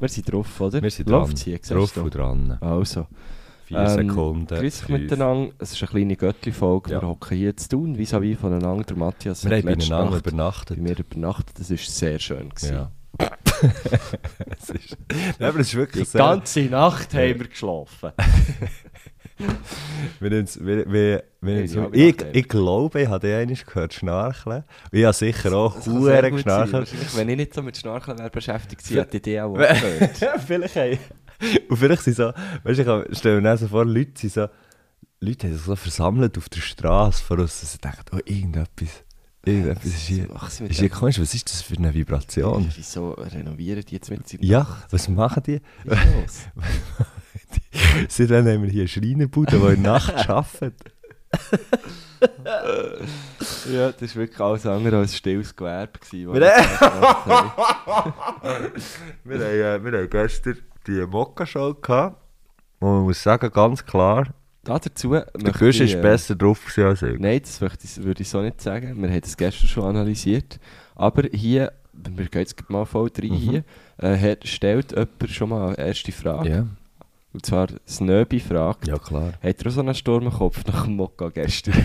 Wir sind drauf, oder? Wir sind dran. Hier, siehst Drauf und dran. Also, Vier Ähm, Sekunden. grüß euch miteinander. Es ist eine kleine Göttli-Folge. Ja. Wir hocken hier zu tun, vis-à-vis voneinander. Der Matthias Wir hat haben letzte Nacht übernachtet. bei mir übernachtet. Das war sehr schön. Gewesen. Ja. es ist, aber es ist Die wirklich sehr... ganze Nacht haben wir geschlafen. Ja, ich, glaube, ich habe den einmal gehört schnarcheln. Und ich habe sicher auch Huren geschnarchelt. Wenn ich nicht so mit Schnarchen wäre beschäftigt hätte ich die auch gehört. Vielleicht haben. Und vielleicht sind so, weißt du, ich mir so vor, Leute sind so, Leute haben sich so versammelt auf der Straße vor uns, dass sie denken, oh, irgendetwas, irgendetwas ist hier, ist hier komisch, was ist das für eine Vibration? Wieso renovieren die jetzt mit sich? Ja, was machen die? Was ist los? Seitdem haben wir hier eine Schreinerbude, die in der Nacht arbeiten. Ja, das war wirklich alles andere als stilles Gewerbe. Gewesen, Wir- haben. Wir haben, äh, wir haben gestern die Mokka-Show gehabt. Und man muss sagen, ganz klar, Da dazu der ich, ist äh, besser drauf als ich. Nein, das würde ich so nicht sagen. Wir haben das gestern schon analysiert. Aber hier, wir gehen jetzt mal voll rein Mhm. hier, äh, stellt jemand schon mal eine erste Frage. Ja, Und zwar Snöbi fragt, ja klar. hat er so einen Sturm im Kopf nach dem Mokka gestern?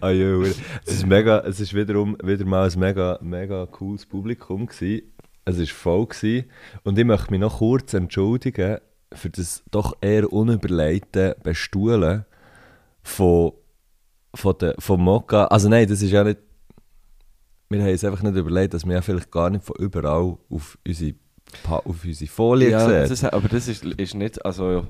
Ah, ja, es ist mega, es ist wiederum wieder mal ein mega, mega cooles Publikum gewesen. Es war voll gewesen. und ich möchte mich noch kurz entschuldigen für das doch eher unüberlegte Bestuhlen von, von, der, von Mokka. Also nein, das ist ja nicht, wir haben uns einfach nicht überlegt, dass wir ja vielleicht gar nicht von überall auf unsere, auf unsere Folie ja, sehen. das, aber das ist, ist nicht, also,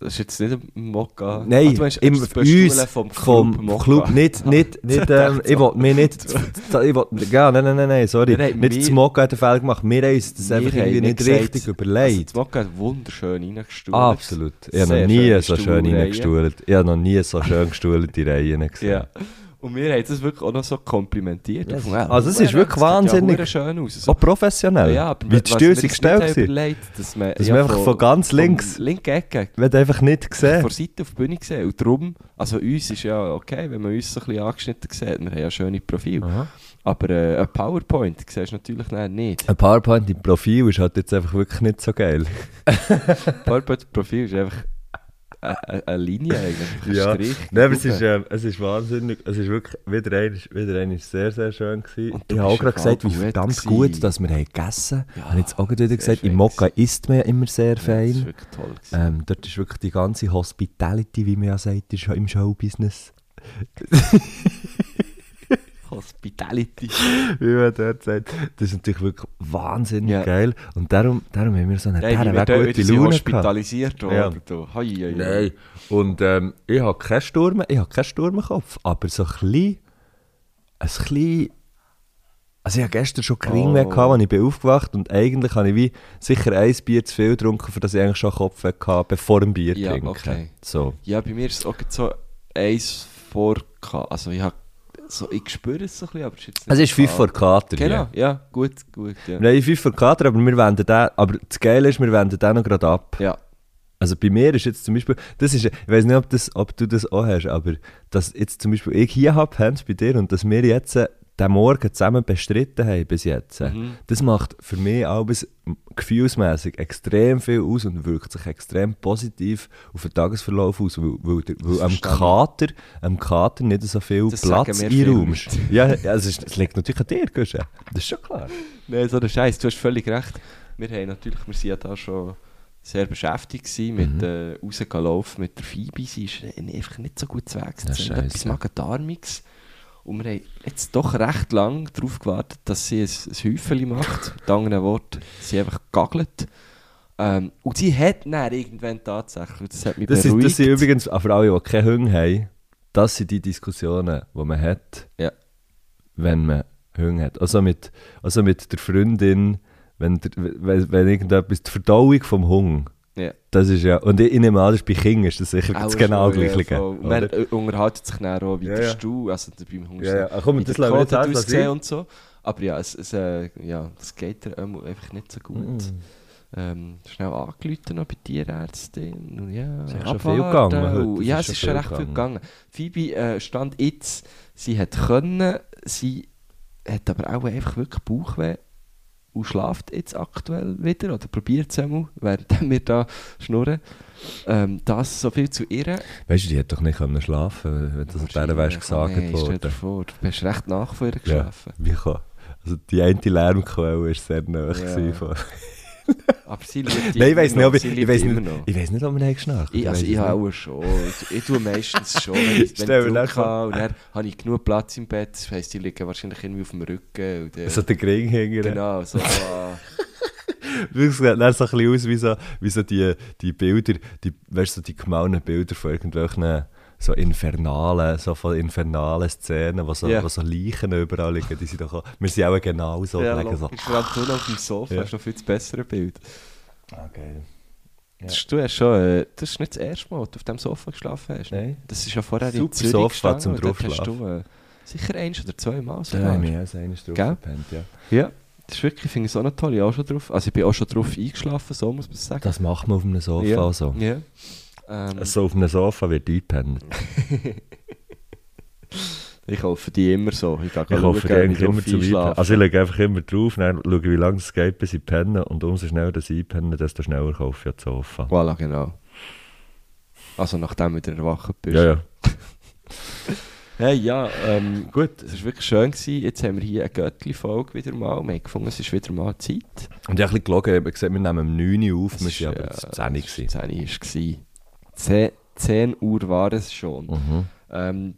das ist jetzt nicht ein Mokka. Nein, du meinst, Bestuhlen uns vom vom Club nicht, nicht, nicht, ähm, ich will mir nicht, ich will, ja, nein, nein, nein, nein, sorry, haben- nicht wir- das Mokka hat den Fehler gemacht, wir haben uns das einfach irgendwie nicht gesagt, richtig Also, überlegt. das Mokka hat wunderschön reingestuhlt. Absolut, ich habe noch nie so schön reingestuhlt, ich habe noch nie so schön gestuhlte Reihen gesehen. Ja. Und wir haben das wirklich auch noch so komplimentiert. Yes. Also es ist ja, wirklich wahnsinnig. Ja schön aus. So, Auch professionell, ja, aber wie die Stühle sind gestellt überlegt, dass man, Dass man einfach von ganz links- Von linke Ecke. Du einfach nicht Von gesehen der Seite auf die Bühne gesehen. Und darum, also uns ist ja okay, wenn man uns so ein bisschen angeschnitten sieht. Wir haben ja schöne Profile. Aha. Aber äh, ein PowerPoint siehst du natürlich nicht. Ein PowerPoint im Profil ist halt jetzt einfach wirklich nicht so geil. PowerPoint-Profil ist einfach eine, Linie eigentlich. Ja. Strich. Nein, aber es ist, ähm, es ist wahnsinnig, es ist wirklich, wieder ein, wieder ein ist sehr, sehr schön gewesen. Ich habe auch gerade gesagt, wie verdammt gewesen. gut, dass wir haben gegessen haben. Ja, ich habe jetzt auch wieder gesagt, fein im Mokka isst man ja immer sehr Ja, das ist fein. wirklich toll. Ähm, dort ist wirklich die ganze Hospitality, wie man ja sagt, im Showbusiness. Hospitality. Wie man dort sagt. Das ist natürlich wirklich wahnsinnig Ja. geil. Und darum, darum haben wir so eine Nein, wir gute wieder Laune hospitalisiert worden. Ja. hoi, hoi. Nein. Und ähm, ich habe keinen Sturm, ich habe keinen Sturm im Kopf, aber so ein bisschen, ein bisschen, also ich habe gestern schon gering Oh. als ich bin aufgewacht und eigentlich habe ich wie sicher ein Bier zu viel getrunken, für das ich eigentlich schon Kopf hatte, bevor dem Bier Ja, trinken. okay. So. Ja, bei mir ist es auch so eins vor. Also ich habe so, ich spüre es so ein bisschen, aber es ist nicht Es ist 5 so- vor Kater Genau, hier. ja, gut, gut. Ja. Haben 5 vor Kater, aber wir wenden den, aber das Geile ist, wir wenden den noch gerade ab. ja. Also bei mir ist jetzt zum Beispiel, das ist, ich weiß nicht, ob, das, ob du das auch hast, aber dass jetzt zum Beispiel ich hier habe, Hans, bei dir, und dass wir jetzt den Morgen zusammen bestritten haben bis jetzt, Mhm. das macht für mich alles gefühlsmäßig extrem viel aus und wirkt sich extrem positiv auf den Tagesverlauf aus, weil, weil, weil am. Kater, am Kater nicht so viel Das Platz einräumst. Ja, ja es, ist, es liegt natürlich an dir, Guschen. Das ist schon klar. Nein, so der Scheiß, du hast völlig recht. Wir haben natürlich, wir sind ja da schon sehr beschäftigt gewesen mit Mhm. äh, rausgehen laufen mit der Phoebe. Sie ist einfach nicht so gut zu. Ja, Sie hat scheisse. etwas Magen-Darmiges. Und wir haben jetzt doch recht lang darauf gewartet, dass sie ein, ein Häufchen macht. Mit anderen Worten, sie einfach gagelt. Ähm, und sie hat dann irgendwann tatsächlich, das hat mich Das, ist, beruhigt. das sind übrigens, für alle, die keine Hunde haben, das sind die Diskussionen, die man hat, Ja. wenn man Hunde hat. Also mit, also mit der Freundin, wenn, der, wenn, wenn irgendetwas, die Verdauung vom Hund Ja. Das ist ja, und ich, ich nehme an, das ist bei Kindern ist das sicher das genau schon, ja? Man äh, unterhaltet sich dann auch, wie Ja, der. Stuhl, also beim Hunger Ja, ja. Ach, komm, wie das der ausgesehen sein. und so. Aber ja, es, es, äh, ja, das geht dir einfach nicht so gut. Mm. Ähm, schnell angerufen noch bei Tierärztin. Und ja, Es ist schon viel gegangen Ja, es ist schon recht viel gegangen. Phoebe äh, stand jetzt, sie hat können, sie hat aber auch einfach wirklich Bauchweh und schlaft jetzt aktuell wieder oder probiert es einmal, während wir da schnurren. Ähm, das so viel zu ihr. Weißt du, die hätte doch nicht können schlafen wenn das der wärst gesagt Hey, stell dir worden. vor, du bist recht nach vor ihr Ja, geschlafen. wie kann? Also die eine Lärmquelle war sehr nah. Ja. Aber sie liebt Nein, ich weiß nicht, ob ich, ich, dich nicht, ich weiß nicht, ob haben geschnarcht Ich, also ich habe auch schon. Ich, tue meistens schon, wenn ich, wenn ich Druck habe. Und dann habe ich genug Platz im Bett. Das heisst, die liegen wahrscheinlich irgendwie auf dem Rücken. Und, äh, So der Gring hängen. genau, so. ah, Das sieht dann so ein bisschen aus wie so, wie so die, die Bilder, die, weißt du, so die gemahlenen Bilder von irgendwelchen so infernalen, so von infernalen Szenen, wo so, Ja. wo so Leichen überall liegen. Die sind doch auch, wir sind auch genau so. ja, so. logisch. Vor allem du auf dem Sofa Ja. hast noch viel das bessere Bild. Ah, geil. Ja. Das, ist- du hast schon, äh, das ist nicht das erste Mal, dass du auf dem Sofa geschlafen hast. ne? Nein. Das ist ja vorher in Super Zürich Sofa gestanden zum dort hast du äh, sicher eins oder zwei Mal sogar. haben wir auch so eines drauf gepennt, ja. Ja, das ist wirklich, finde ich es auch noch toll. Ich, auch schon drauf, also ich bin auch schon drauf eingeschlafen, so muss man sagen. Das macht man auf einem Sofa ja. so. Ja. Ähm, So auf einem Sofa wird eingepennt. Ich kaufe die immer so. Ich, Ich hoffe, schauen, eigentlich immer einschlafen. Einpennen. Also ich lege einfach immer drauf, dann schaue, wie lange es geht, bis ich penne. Und umso schneller das Einpennen, desto schneller kaufe ich das Sofa. Voilà, genau. Also nachdem du wieder erwacht bist. Ja, ja. Hey, ja, ähm, gut, es war wirklich schön. Gewesen. Jetzt haben wir hier eine Göttli-Folge wieder mal. Wir haben gefunden, es ist wieder mal Zeit. Und ich habe ein bisschen gelogen, ich habe gesehen, wir nehmen um 9 Uhr auf, wir waren aber zu 10 Uhr. gewesen. 10 Uhr war. 10, 10 Uhr war es schon. Mhm. Ähm,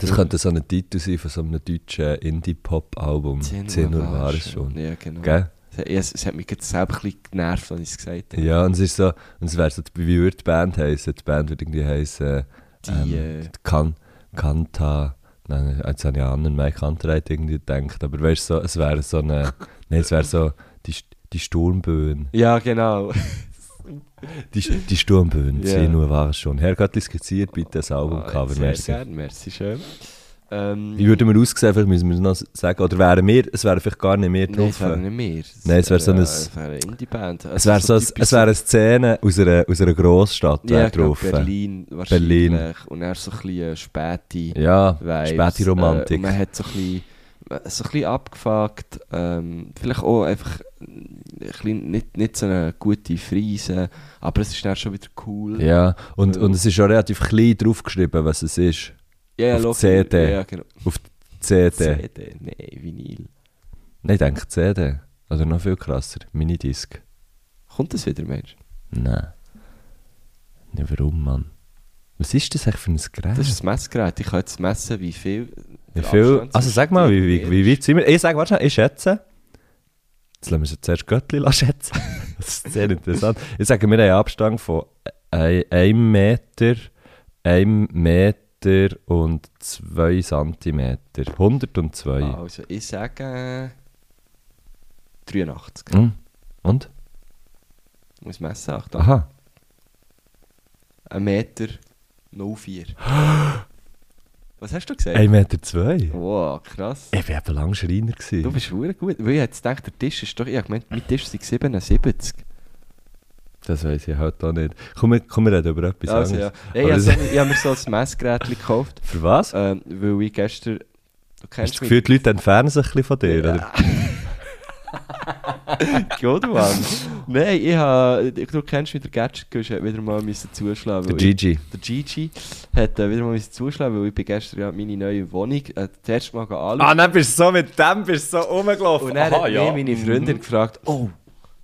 Das könnte so ein Titel sein von so einem deutschen Indie-Pop-Album. 10 Uhr war es schon. Ja, genau. Gell? Es, es, hat mich jetzt selber ein bisschen genervt, als ich es gesagt habe. Ja, und es ist so, und es wäre so, wie würde die Band heißen? Die Band würde irgendwie heißen, Die, ähm, äh, kan Kanta, nein, jetzt habe ich an einen Mike Hunterite irgendwie gedacht, aber weißt du, so, es wäre so eine, nein, es wäre so, die, die Sturmböen, ja, genau. Die, die Sturmböen, Ja. 10 Uhr war es schon. Herr Göttli skizziert bitte das Ah, Albumcover, Sehr merci. gerne, merci schön. Ähm, Wie würden wir aussehen, vielleicht müssen wir noch sagen, oder wären wir, es wäre vielleicht gar nicht mehr Nein, drauf. es wäre nicht mehr. Es Nein, es wäre so ein- Es wäre eine Indie-Band. es wäre so, es wäre eine Szene aus einer, aus einer Grossstadt ja, drauf. Berlin wahrscheinlich. Berlin. Und er so ein bisschen späte Ja, Vibes. späte Äh, Romantik. und man hat so ein bisschen, so ein bisschen abgefuckt. Ähm, vielleicht auch einfach ein bisschen, nicht, nicht so eine gute Friese, aber es ist dann schon wieder cool. Ja, und, und es ist schon relativ klein draufgeschrieben, was es ist. ja auf logisch. CD. Ja, genau. CD. CD, nein, Vinyl. Nein, ich denke CD. Oder noch viel krasser, Minidisc. Kommt das wieder, Mensch? Nein. Nee, warum, Mann? Was ist das eigentlich für ein Gerät? Das ist das Messgerät. Ich kann jetzt messen, wie viel. wie viel? Also sag mal, wie, wie, wie weit sind wir? Ich sage, warte schnell, ich schätze. Jetzt lassen wir sie zuerst Göttli schätzen. das ist sehr interessant. Ich sage, wir haben einen Abstand von 1 Meter, 1 Meter und 2 Zentimeter. 102. ist. Also, ich sage. 83. Hm. Und? Muss messen, Achtung. Aha. 1 Meter 04. Was hast du gesagt? 1 Meter 2. Wow, krass. Ich war eben lange Schreiner. Gewesen. Du bist verdammt gut. Weil ich jetzt gedacht, der Tisch ist doch. Ich habe gemeint, mein Tisch sind 77. Das weiß ich halt auch nicht. Komm, wir- komm wir reden über etwas Also, anderes. Ja, ich Aber habe das- so, ich habe mir so ein Messgerät gekauft. Für was? Ähm, weil ich gestern. Du Hast du das Gefühl, die Leute entfernen sich ein bisschen von dir? Ja. Oder? Gut, Mann. Nein, ich habe. Du kennst mich, der Gadget hat wieder mal müssen zuschlagen. Der weil ich- Gigi. Der Gigi hat äh, wieder mal müssen zuschlagen, weil ich bin gestern ja meine neue Wohnung äh, das erste Mal anschauen. Ah, dann bist du so mit dem bist du so rumgelaufen. Und dann Aha, hat ja. mich meine Freundin gefragt, oh,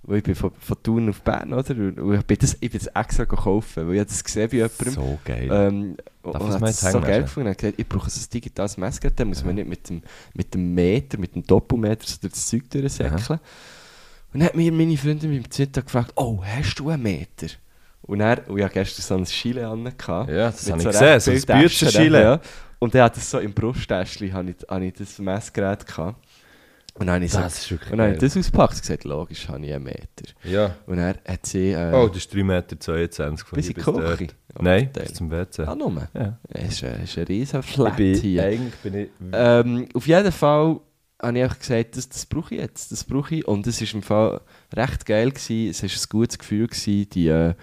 weil ich bin von, von Thun auf Bern, oder? Und ich bin das, ich bin das extra gekauft, weil ich das gesehen bei jemandem. So geil. Ähm, Darf ich's hat mal es jetzt so geil gefunden. Er hat gesagt, ich brauche ein digitales Messgerät, dann muss man nicht mit dem, mit dem Meter, mit dem Doppelmeter so durch das Zeug durchsäckeln. Und dann hat mir meine Freundin beim Mittag gefragt, oh, hast du einen Meter? Und er, und ich hatte gestern so ein Schiele an. Ja, das habe ich so gesehen, recht so ein Bücherschiele. Ja. Und er hat das so im Brusttäschchen, habe ich, habe ich das Messgerät gehabt. Und dann habe ich, so, Das ist wirklich und dann habe ich geil. das ausgepackt und gesagt, logisch habe ich einen Meter. Ja. Und dann hat sie... Äh, Oh, das ist 3,22 Meter von Bis hier in bis die dort. Küche? Oh, Nein, Teil. bis zum WC. ah, nur. Ja. Es ist, ein- es ist ein riesen Ich Flat bin, hier. eigentlich bin ich... Ähm, auf jeden Fall habe ich einfach gesagt, das, das brauche ich jetzt, das brauche ich. Und es war im Fall recht geil. Gewesen. Es war ein gutes Gefühl, gewesen, die, äh,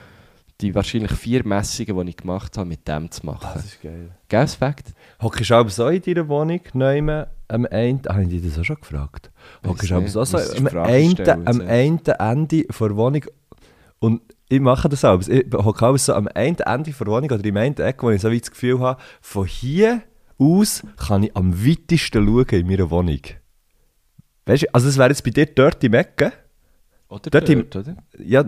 die wahrscheinlich vier Messungen, die ich gemacht habe, mit dem zu machen. das ist geil. Gell, Fakt? Hockst du aber so in deiner Wohnung, neu am einen... Habe ich dich das auch schon gefragt? Aber nicht. so, am, einen, am einen Ende der Wohnung und ich mache das auch. Ich hocke auch so am einen Ende der Wohnung oder im einen Eck, wo ich so wie das Gefühl habe, von hier aus kann ich am weitesten schauen in meiner Wohnung. Weißt du, also es wäre jetzt bei dir dort im Ecken. Oder Dort im- oder? Ja.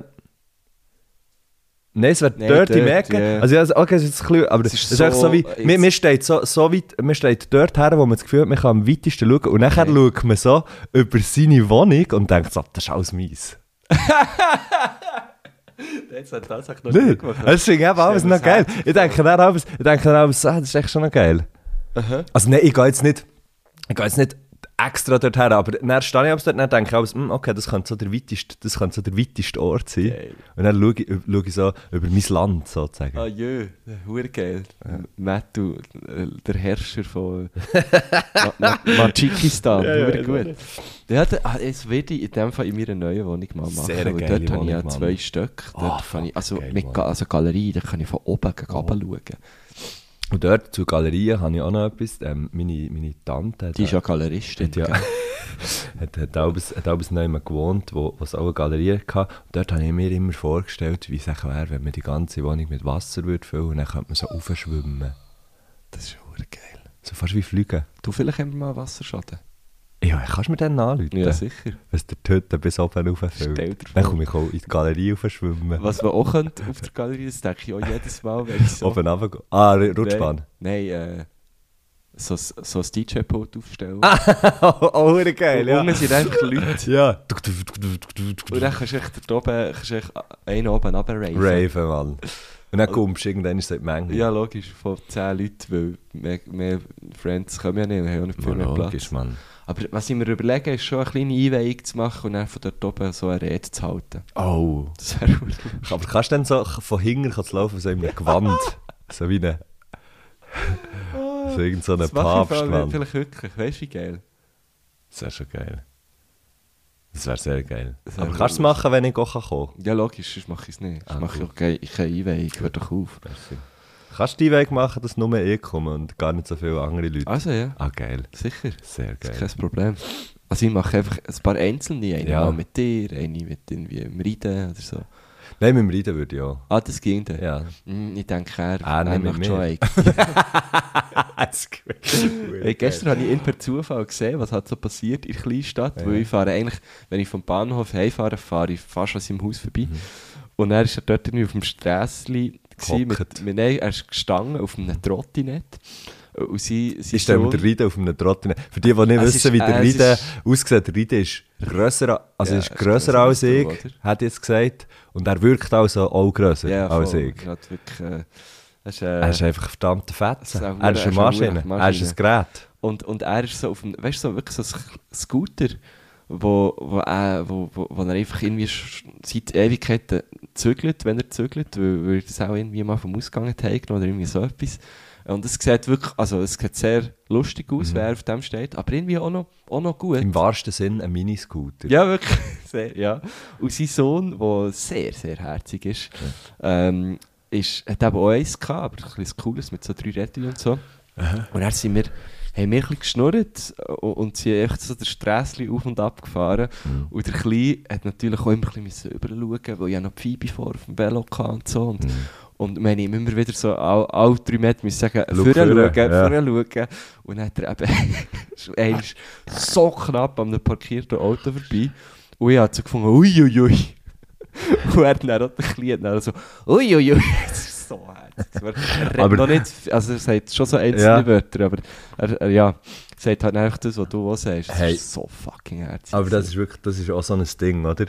Nein, es wäre im dort, Ecken. ja. Also, ja, okay, es ist ein bisschen, aber Es es ist ist, einfach so so- wie, mir, mir steht so, so weit, mir steht dort her, wo man das Gefühl hat, man kann am weitesten schauen und nachher Okay. schaut man so über seine Wohnung und denkt so, das ist alles mies. Jetzt hat das auch noch Nicht? Das finde ich eben alles noch geil. Ich denke dann alles, ich denke dann alles, ah, das ist echt schon noch geil. Also nein, ich gehe jetzt nicht, ich gehe jetzt nicht extra dort her, aber dann stehe ich dort und denke ich hm, okay, das könnte so der weiteste, das könnte so der weiteste Ort sein. Geil. Und dann schaue ich, schaue ich so über mein Land sozusagen. Ah jö, hure geil. Matt, du, äh, der Herrscher von Ma Ma Tadschikistan, Ja, ja, ja, gut. Ja, da, ah, das werde ich in dem Fall in meiner neuen Wohnung mal machen. Sehr geile dort habe ich ja zwei Stück. Dort kann ich, also geil, mit also Galerie, da kann ich von oben gegen Oh. schauen. Und dort zur Galerie habe ich auch noch etwas. Ähm, meine, meine Tante hat, Die ist ja Galeristin. hat, ja, hat, hat abends, hat abends noch jemand gewohnt, wo, wo es auch eine Galerie hatte. Und dort habe ich mir immer vorgestellt, wie es wäre, wenn man die ganze Wohnung mit Wasser würde füllen und dann könnte man so aufschwimmen. Das ist hure geil. So fast wie fliegen. Du, vielleicht haben wir mal Wasserschaden. Ja, kannst du mir dann anrufen? Ja, sicher. Wenn der Töte bis oben rauffüllt. Stell dir Dann komme ich auch in die Galerie aufschwimmen. Was wir auch können auf der Galerie, das denke ich auch jedes Mal, wenn ich so... Oben runter. Ah, Rutschbahn. Nein, nein äh, so, so ein DJ-Pult aufstellen. oh, oh, geil, Und ja. unten sind einfach Leute. Ja. Und dann kannst du echt dort oben, kannst du echt einen oben runterraven. Raven, Mann. Und dann kommst du irgendwann ist es die Menge. Ja, logisch, von 10 Leuten, weil mehr, mehr Friends kommen ja nicht, wir haben ja nicht viel mehr Platz. logisch, Mann. Aber was ich mir überlege, ist schon eine kleine Einweihung zu machen und dann von dort oben so eine Rede zu halten. Oh. Das wäre. Aber kannst du dann so von hinten laufen, so in einem Gewand? so wie eine... so irgend so ein Das mache ich Papst, vor allem Mann. vielleicht wirklich, weißt du wie geil? Das wäre schon geil. Das wäre sehr geil. Wär Aber kannst du es machen, wenn ich auch kommen kann? Ja, logisch, sonst mache ich es nicht. Ah, Ich mache cool. auch keine, keine Einweihung, hör doch auf. Merci. Kannst du die Weg machen, dass nur ich komme und gar nicht so viele andere Leute? Also ja, Ah, geil. sicher. Sehr Das ist geil. kein Problem. Also ich mache einfach ein paar einzelne, eine Ja. mal mit dir, eine mit irgendwie im Reiten oder so. Nein, mit dem Reiten würde ich auch. Ah, das ging dann. Ja. Mm, Ich denke, er, Ah, er macht schon mir. eine. Das ist gut. Hey, gestern habe ich ihn per Zufall gesehen, was hat so passiert in der Kleinstadt. Ja. Weil ich fahre eigentlich, wenn ich vom Bahnhof heimfahre, fahre ich fast an seinem Haus vorbei. Mhm. Und er ist er dort irgendwie auf dem Strässli mit, mit, nein, er ist gestanden auf einem Trottinett. Und sie, sie den Reiten auf einem Trottinett. Für die, die nicht Es wissen, ist- wie der ist- aussieht, der Reiten ist grösser, also Ja, ist ist grösser als ich, oder? hat jetzt gesagt. Und er wirkt also auch grösser ja, als voll. ich. Er hat wirklich, äh, ist, äh, Er ist einfach verdammt fett. Ist auch Er ist er eine ist eine Maschine. Maschine. Er ist ein Gerät. Und, und er ist so auf dem, weißt du, so, wirklich so ein Scooter, wo, wo, äh, wo, wo, wo er einfach irgendwie seit Ewigkeiten zügelt, wenn er zügelt, weil, weil er das auch irgendwie mal vom Ausgang hat oder irgendwie so etwas. Und es sieht wirklich, also es sieht sehr lustig aus, Mhm. wer auf dem steht, aber irgendwie auch noch, auch noch gut. Im wahrsten Sinn ein Miniscooter. Ja, wirklich. Sehr, ja. Und sein Sohn, der sehr, sehr herzig ist, ähm, ist hat eben auch eins gehabt, aber ein bisschen cooles mit so drei Rädchen und so. Und dann sind wir, haben wir ein geschnurrt und, sind echt so der Strässli auf und ab gefahren. Mhm. Und der Kleine hat natürlich auch immer ein bisschen überschauen, weil ich ja noch Phoebe vor auf dem Velo hatte und so. Und, Mhm. und wir haben immer wieder so alle, alle drei Meter müssen sagen, vorne, schauen, ja. vorher schauen. Und dann hat er eben er ist so knapp an einem parkierten Auto vorbei. Und ich habe so gefunden, uiuiui. Und er hat dann auch so, uiuiui. Herzig. Er Aber- noch nicht, also er sagt schon so einzelne Ja. Wörter, aber er, er ja, sagt halt einfach das, was du auch sagst. Das Hey. ist so fucking herzig. Aber das ist wirklich, das ist auch so ein Ding, oder?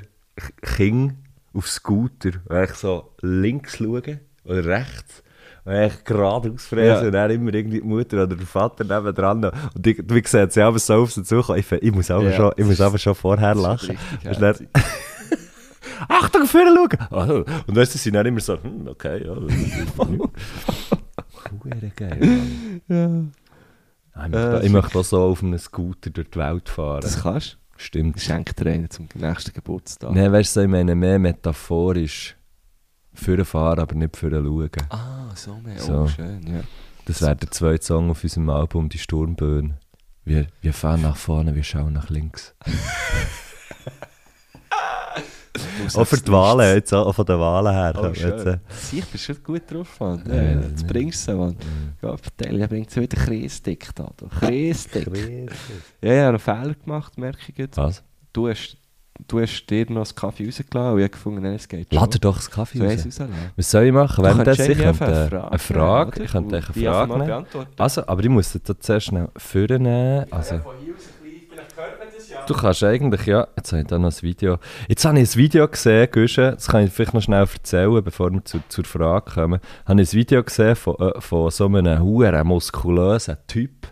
King auf Scooter, wo ich so links schauen oder rechts Und echt gerade ausfräsen Ja. und dann immer irgendwie die Mutter oder der Vater nebendran. Und ich, wie gesagt, sie haben so auf sie zukommen. Ich, ich muss aber Ja. schon, ich muss aber schon vorher lachen. richtig Und dann- herzig. Achtung, vorne schauen! Oh. Und weißt du, sie sind dann immer so, hm, okay, ja. Hure geil, Mann. Ah, Ich möchte, Äh, ich möchte auch so auf einem Scooter durch die Welt fahren. Das kannst du. Stimmt. Schenk dir einen zum nächsten Geburtstag. Nein, weißt du, ich meine mehr metaphorisch. Für den Fahren, aber nicht für den Schauen. Ah, so mehr. So. Oh, schön, ja. Das wäre der zweite Song auf unserem Album, die Sturmböen. Wir, wir fahren nach vorne, wir schauen nach links. Auch für die Wahlen, jetzt auch von den Wahlen her. Oh, jetzt, äh, bist du schon gut drauf, Mann. Ja, Ja, ja, jetzt ja. bringst du es, Mann. Ja, Verteil, bringt es wieder Kreisdick da. Kreisdick. Kreis. Ja, ich habe einen Fehler gemacht, merke ich jetzt. Was? Du hast, du hast dir noch das Kaffee rausgelassen und ich habe gefunden, nein, es geht schon. Lade doch das Kaffee So raus. Was soll ich machen? Währenddessen, kannst ich könnte einfach äh, eine Frage, ich könnte eine Frage nehmen. Also, aber ich muss das sehr schnell vornehmen. Also, du kannst eigentlich, ja, jetzt habe ich da noch ein Video. Jetzt habe ich ein Video gesehen, Güsche, das kann ich vielleicht noch schnell erzählen, bevor wir zu, zur Frage kommen. Habe ich ein Video gesehen von, äh, von so einem huren muskulösen Typ.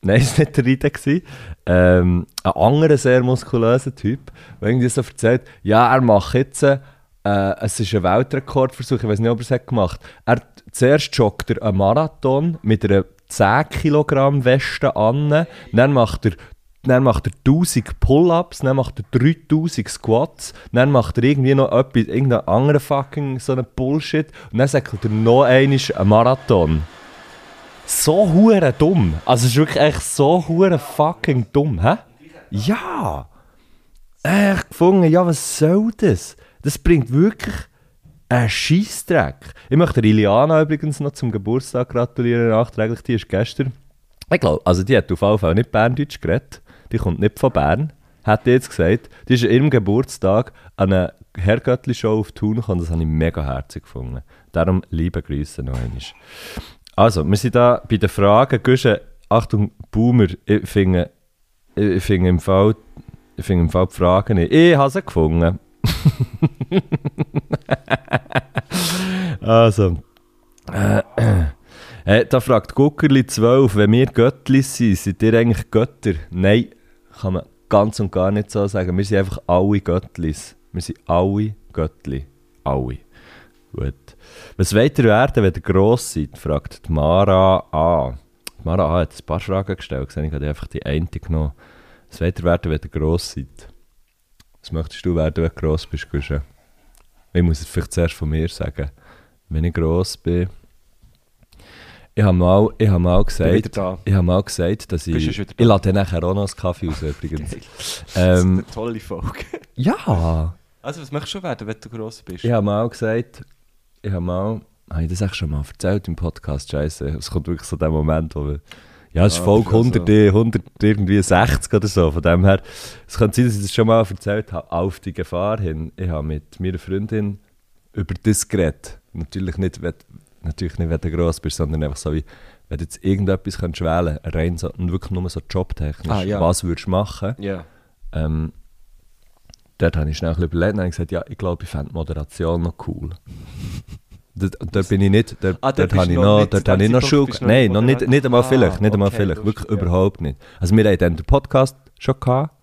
Nein, es war nicht der Ride. gewesen. Ähm, ein anderer sehr muskulöser Typ, der irgendwie so erzählt, ja, er macht jetzt, äh, es ist ein Weltrekordversuch, ich weiß nicht, ob er es hat gemacht er Zuerst joggt er einen Marathon mit einer 10 Kilogramm Weste an, dann macht er dann macht er 1000 Pull-Ups, dann macht er 3000 Squats, dann macht er irgendwie noch etwas, irgendeinen anderen fucking so einen Bullshit und dann sagt er noch einmal einen Marathon so hure dumm. Also es ist wirklich echt so hure fucking dumm, hä? Ja! Echt gefunden, ja, was soll das? Das bringt wirklich einen Scheissdreck. Ich möchte Iliana übrigens noch zum Geburtstag gratulieren, nachträglich. Die ist gestern. Ich glaube, also die hat auf jeden Fall nicht Berndeutsch geredet. Die kommt nicht von Bern. Hat die jetzt gesagt. Die ist an ihrem Geburtstag an einer Herrgöttli-Show auf Thun gekommen. Das habe ich mega herzig gefunden. Darum liebe Grüße noch einmal. Also, wir sind da bei den Fragen. Gusche, Achtung, Boomer, ich finde, ich finde im Fall, ich finde im Fall die Fragen nicht. Ich habe sie gefunden. also, äh, äh, da fragt Guckerli 12, wenn wir Göttli sind, seid ihr eigentlich Götter? Nein, kann man ganz und gar nicht so sagen. Wir sind einfach alle Göttlis. Wir sind alle Göttli. Alle. Gut. Was wollt ihr werden, wenn ihr gross seid? fragt die Mara A. Die Mara A hat ein paar Fragen gestellt. Ich habe einfach die eine genommen. Was wollt ihr werden, wenn ihr gross seid? Was möchtest du werden, wenn du gross bist? Ich muss es vielleicht zuerst von mir sagen. Wenn ich gross bin... Ich habe mal, ich habe mal gesagt... Ich habe mal gesagt, dass ich... Ich lade nachher auch noch einen Kaffee aus, übrigens. Geil. Das ist ähm, eine tolle Folge. ja... Also, was möchtest du werden, wenn du gross bist? Ich habe mal gesagt, ich habe mal, habe ich das echt schon mal erzählt im Podcast, scheiße, es kommt wirklich so der Moment, wo wir, ja, es ist Ah, Folge das ist 100, 100, irgendwie 60 oder so, von dem her, es könnte sein, dass ich das schon mal erzählt habe, auf die Gefahr hin, ich habe mit meiner Freundin über das geredet, natürlich nicht, wenn, natürlich nicht, wenn du gross bist, sondern einfach so wie, wenn du jetzt irgendetwas könntest wählen, rein so, und wirklich nur so jobtechnisch, Ah, ja. was würdest du machen, Ja. ähm, dort habe ich schnell ein bisschen überlegt und habe gesagt, ja, ich glaube, ich fände Moderation noch cool. dort, dort bin ich nicht, dort, Ah, dort dort habe ich noch nicht- dort habe ich noch Schule, nein, nicht noch nicht, nicht einmal Ah, vielleicht, nicht einmal okay, vielleicht, wirklich ja. überhaupt nicht. Also wir hatten dann den Podcast schon gehabt,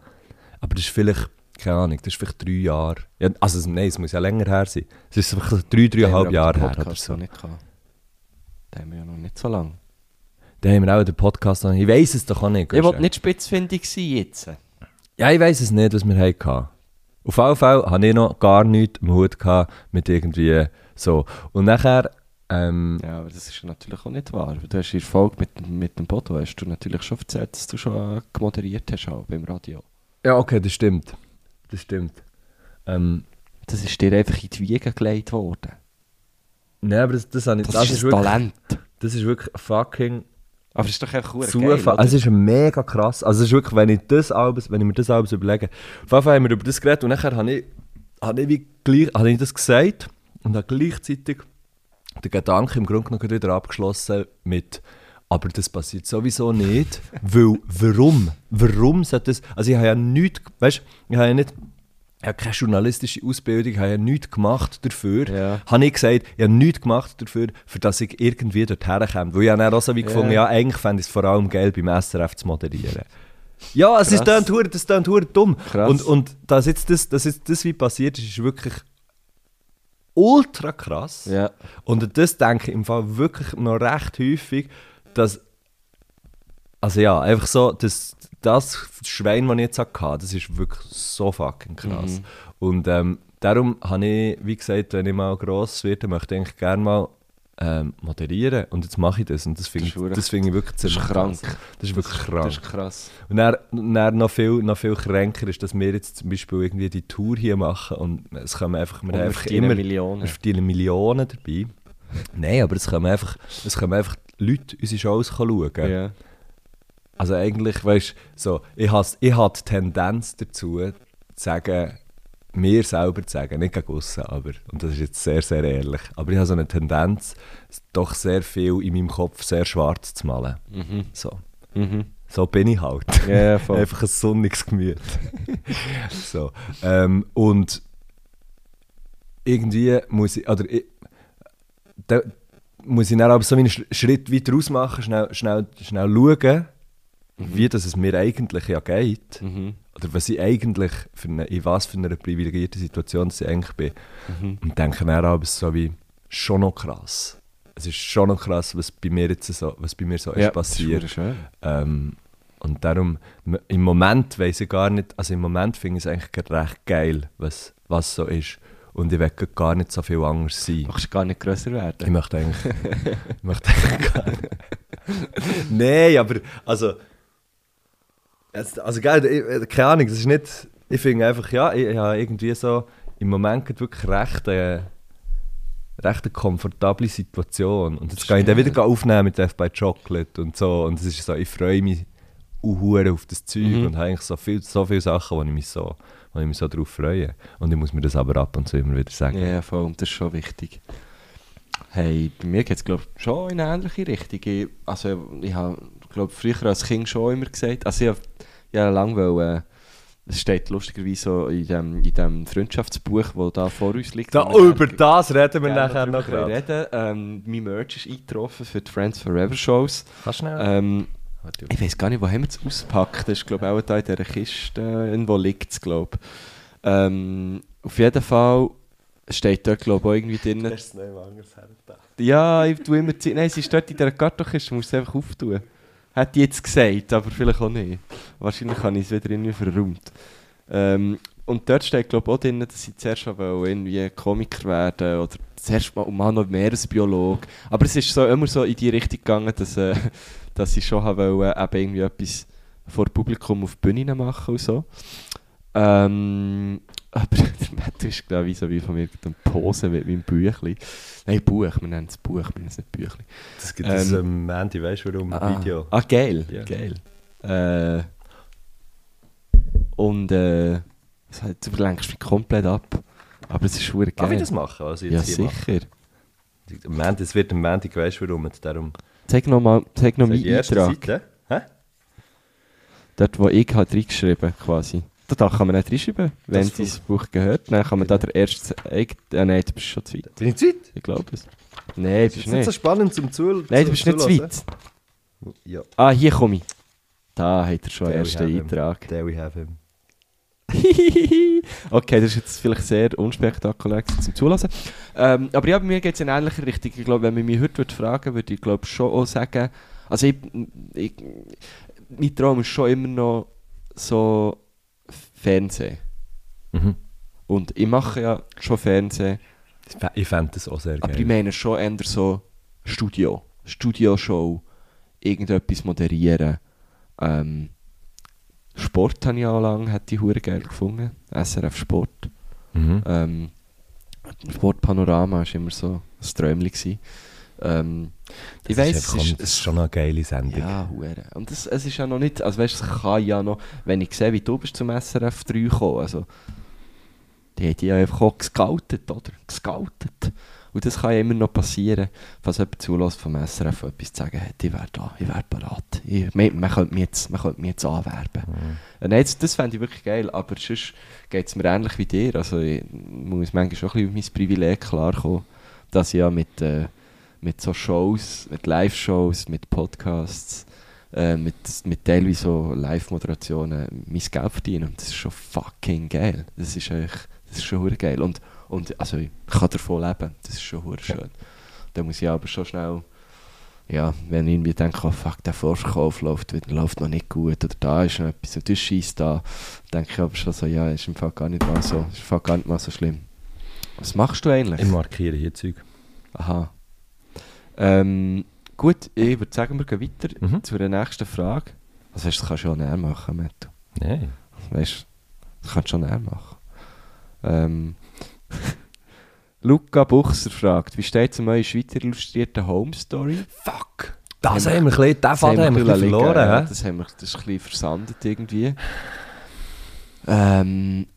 aber das ist vielleicht, keine Ahnung, das ist vielleicht drei Jahre, ja, also nein, es muss ja länger her sein. Es ist einfach drei, dreieinhalb Jahre her oder so. so. Nicht gehabt. Den haben wir ja noch nicht so lange. Da haben wir auch den Podcast noch, ich weiß es doch auch nicht. Ich wollte nicht spitzfindig sein jetzt. Ja, ich weiß es nicht, was wir hatten. Auf jeden Fall hatte ich noch gar nichts im Hut gehabt mit irgendwie so. Und nachher, ähm, Ja, aber das ist natürlich auch nicht wahr. Du hast in der Folge mit, mit dem Bodo hast du natürlich schon erzählt, dass du schon äh, moderiert hast auch beim Radio. ja, okay, das stimmt. Das stimmt. Ähm, Das ist dir einfach in die Wiege gelegt worden. Nein, aber das, das, habe ich, Das, das, ist ist wirklich, Talent. das ist wirklich fucking Aber es ist doch einfach Zufall. geil, also es ist mega krass. Also es ist wirklich, wenn ich, das Album, wenn ich mir das Album überlege, auf jeden Fall haben wir über das geredet und nachher habe ich, habe ich, wie gleich, habe ich das gesagt und habe gleichzeitig den Gedanken im Grunde genommen wieder abgeschlossen mit aber das passiert sowieso nicht, weil warum? Warum sollte das, also ich habe ja nichts, weißt du, ich habe ja nicht, ich habe keine journalistische Ausbildung, habe ja nichts gemacht dafür. Ja. Habe ich gesagt, ich habe nichts gemacht dafür, für dass ich irgendwie dorthin komme. Weil ich habe dann auch so wie gefunden, ja, eigentlich fände ich es vor allem geil, beim SRF zu moderieren. Ja, es ist Krass. dann hure- das ist dann hure dumm. Krass. Und, und dass jetzt das, dass jetzt das wie passiert ist, ist wirklich ultra krass. Ja. Und das denke ich im Fall wirklich noch recht häufig, dass. Also ja, einfach so, das, das Schwein, das ich jetzt hatte, das ist wirklich so fucking krass. Mhm. Und ähm, darum habe ich, wie gesagt, wenn ich mal gross werde, möchte ich eigentlich gerne mal ähm, moderieren. Und jetzt mache ich das. Und das finde Das ich, das finde ich wirklich Das ziemlich krank. krass. Das ist wirklich Das krank. ist krass. Und dann, dann noch, viel, noch viel kränker ist, dass wir jetzt zum Beispiel irgendwie die Tour hier machen und es kommen einfach, wir einfach immer Millionen. wir verdienen Millionen dabei. Nein, aber es kommen einfach, es kommen einfach Leute unsere Shows schauen. Ja. Also eigentlich, weißt du, so, ich habe ich die Tendenz dazu, zu sagen, mir selber zu sagen, nicht gegen aussen, aber, und das ist jetzt sehr, sehr ehrlich, aber ich habe so eine Tendenz, doch sehr viel in meinem Kopf sehr schwarz zu malen. Mhm. So, Mhm. so bin ich halt. Voll. Einfach ein sonniges Gemüt. so. Ähm, und irgendwie muss ich, oder ich, da muss ich dann aber so einen Sch- Schritt weiter ausmachen, schnell, schnell, schnell schauen, wie das es mir eigentlich ja geht. Mhm. Oder was ich eigentlich, für eine, in was für einer privilegierten Situation ich eigentlich bin. Mhm. Und denke dann aber so wie, schon noch krass. Es ist schon noch krass, was bei mir jetzt so, was bei mir so Ja, ist passiert. Ist. Ähm, und darum, im Moment weiß ich gar nicht, also im Moment finde ich es eigentlich recht geil, was, was so ist. Und ich will gar nicht so viel anders sein. Du kannst gar nicht grösser Ich werden. möchte eigentlich, ich möchte eigentlich gar nicht. Nein, aber, also, also geil, ich, keine Ahnung, das ist nicht, ich finde einfach, ja, ich, ich habe irgendwie so, im Moment wirklich recht, äh, recht eine komfortable Situation. Und jetzt kann ich dann wieder aufnehmen mit Death by Chocolate und so. Und es ist so, ich freue mich uhuere auf das Zeug Mhm. und habe eigentlich so, viel, so viele Sachen, wo ich mich so, wo ich mich so drauf freue. Und ich muss mir das aber ab und zu immer wieder sagen. Ja, voll. Und das ist schon wichtig. Hey, bei mir geht es, glaube ich, schon in eine ähnliche Richtung. Ich, also, ich habe, glaube früher als Kind schon immer gesagt, also ich habe ja lange wollen, äh, es steht lustigerweise so in dem, in dem Freundschaftsbuch, das da vor uns liegt. Da, über gerne- das reden wir nachher noch gerade. reden. Ähm, mein Merch ist eingetroffen für die Friends Forever Shows. Kannst du schnell? Ähm, ich weiß gar nicht, wo haben wir es ausgepackt? Das ist, glaube ich, auch da in dieser Kiste. Irgendwo liegt es, glaube ich. Ähm, auf jeden Fall steht dort, glaube ich, irgendwie drin. es noch anders hergedacht. Ja, ich tue immer Zeit. Nein, sie ist dort in dieser Kartonkiste, du musst es einfach auftun. Hätte ich jetzt gesagt, aber vielleicht auch nicht. Wahrscheinlich habe ich es wieder irgendwie verräumt. Ähm, und dort steht, glaube ich, auch drin, dass ich zuerst wollte irgendwie Komiker werden oder zuerst mal, mal noch Meeresbiologe. Aber es ist so, immer so in die Richtung gegangen, dass, äh, dass ich schon wollte, eben irgendwie etwas vor Publikum auf Bühne machen und so. Ähm, aber der Matthew ist, ich, so wie von mir eine Pose mit meinem Büchlein. Nein, Buch, wir nennen es Buch, wir nennen es nicht Büchlein. Das gibt es Ähm, am Mandy, weißt du warum? Ein Video. Ah, geil, Ja. geil. Äh, und äh, du lenkst mich komplett ab. Aber es ist schon geil. Darf ich das machen, was ich Ja, mache? sicher. Mandy, es wird am Mandy, weißt du warum? Darum Zeig noch mal, zeig noch meinen Eintrag. Seite. Hä? Dort, wo ich halt reingeschrieben quasi. Da, da kann man nicht reinschreiben, wenn Das dieses Buch gehört. Dann kann man da der erste... Äh, nein, du bist schon zu weit. Bin ich zu weit? Ich glaube es. Nein, Das bist ist nicht so nicht. spannend zum Zuhören. Nein, du bist nicht zu weit. Ja, Ah, hier komme ich. Da hat er schon we ersten have him. Eintrag. there we have him. okay, das ist jetzt vielleicht sehr unspektakulär zum Zulassen. Ähm, aber ja, bei mir geht es in eine ähnliche Richtung. Ich glaube, wenn man mich heute würde fragen würde, ich glaube schon auch sagen, also ich, ich, mein Traum ist schon immer noch so Fernsehen. Mhm. Und ich mache ja schon Fernsehen, Ich fä- Ich fände das auch sehr aber ich meine schon eher so Studio. Studioshow, irgendetwas moderieren. Ähm, Sport habe ich auch lange, hätte ich hure geil gefunden. SRF Sport. Mhm. Ähm, Sportpanorama war immer so ein Träumchen. Ähm, ich Das weiss, ist es einfach- ist, schon eine geile Sendung. ja, hure. Und das, es ist ja noch nicht, also weißt, es kann ja noch, wenn ich sehe, wie du bist zum SRF 3 gekommen, also die hat ja einfach auch gescoutet, oder? Gescoutet. Und das kann ja immer noch passieren, falls jemand zulässt vom SRF etwas zu sagen hat, ich wäre da, ich wäre bereit. Ich, man, man, könnte mich jetzt, man könnte mich jetzt anwerben. Äh, Nein, das, das fände ich wirklich geil, aber sonst geht es mir ähnlich wie dir. Also ich muss manchmal schon ein bisschen auf mein Privileg klarkommen, dass ich ja mit, äh, mit so Shows, mit Live-Shows, mit Podcasts, äh, mit, mit teilweise so Live-Moderationen mein Geld verdiene. Und das ist schon fucking geil. Das ist eigentlich, das ist schon geil. Und, und also ich kann davon leben. Das ist schon hure schön. Da muss ich aber schon schnell, ja, wenn ich irgendwie denke, oh fuck, der Vorverkauf läuft, läuft noch nicht gut oder da ist noch etwas und du schießt da, denke ich aber schon so, ja, ist im Fall gar nicht mal so, ist im Fall gar nicht mal so schlimm. Was machst du eigentlich? Ich markiere hier Zeug. Aha. Ähm, gut, ich würde sagen, wir gehen weiter Mhm. zu der nächsten Frage. Also weißt, das kannst du schon näher machen, Matto. Nein. Weißt du, das kannst du schon näher machen. Ähm, Luca Buchser fragt, wie steht es um eure Schweizer illustrierte Home Story? Fuck. Das Haben haben wir, ein bisschen, den Faden haben wir bisschen liegen, verloren. ja, das, haben wir, das ist ein bisschen versandet irgendwie. Ähm,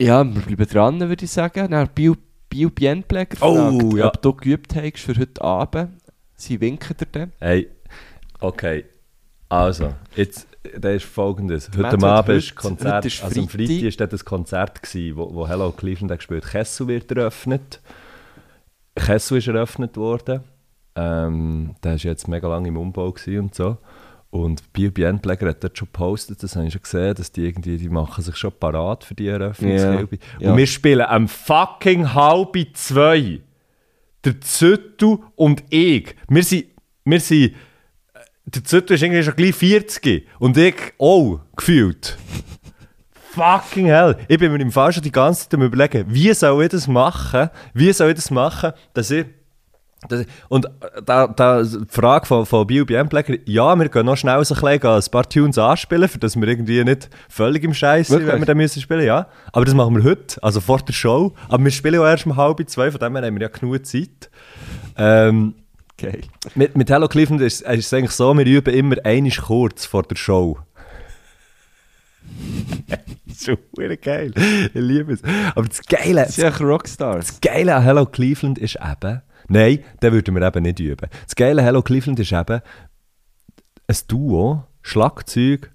ja, wir bleiben dran, würde ich sagen. Dann Bio, Bio Bienpfleger Oh, fragt, ja. ob du geübt hast für heute Abend. Sie winken dir dann. Hey, okay. Also, jetzt, das ist folgendes. Heute Abend du, ist Konzert, heute ist also am Freitag? Dort ein Konzert gewesen, wo, wo Hello Cleveland hat gespielt. Kessel wird eröffnet. Kessel ist eröffnet worden. Ähm, der war jetzt mega lange im Umbau und so. Und Bio Bienpfleger hat dort schon gepostet, das habe ich schon gesehen, dass die irgendwie, die machen sich schon parat für die Eröffnungshilfe. Ja. Und wir spielen am fucking halb zwei. Der Züttu und ich. Wir sind, wir sind der Züttel ist irgendwie schon gleich 40 und ich auch gefühlt. Fucking hell. Ich bin mir im Fall schon die ganze Zeit am überlegen, wie soll ich das machen? Wie soll ich das machen, dass ich. Ich und da, da die Frage von, von Bio Bienpfleger, ja, wir gehen noch schnell so ein, ein paar Tunes anspielen, für dass wir irgendwie nicht völlig im Scheiß sind, wenn wir dann müssen spielen, ja. Aber das machen wir heute, also vor der Show. Aber wir spielen auch erst um halb zwei, von dem her haben wir ja genug Zeit. Ähm, Geil. mit, mit Hello Cleveland ist, ist es eigentlich so, wir üben immer einisch kurz vor der Show. das ist verdammt geil. Ich liebe es. Aber das Geile, Sie sind ja Rockstars. das Geile an Hello Cleveland ist eben, nein, den würden wir eben nicht üben. Das Geile Hello Cleveland ist eben ein Duo, Schlagzeug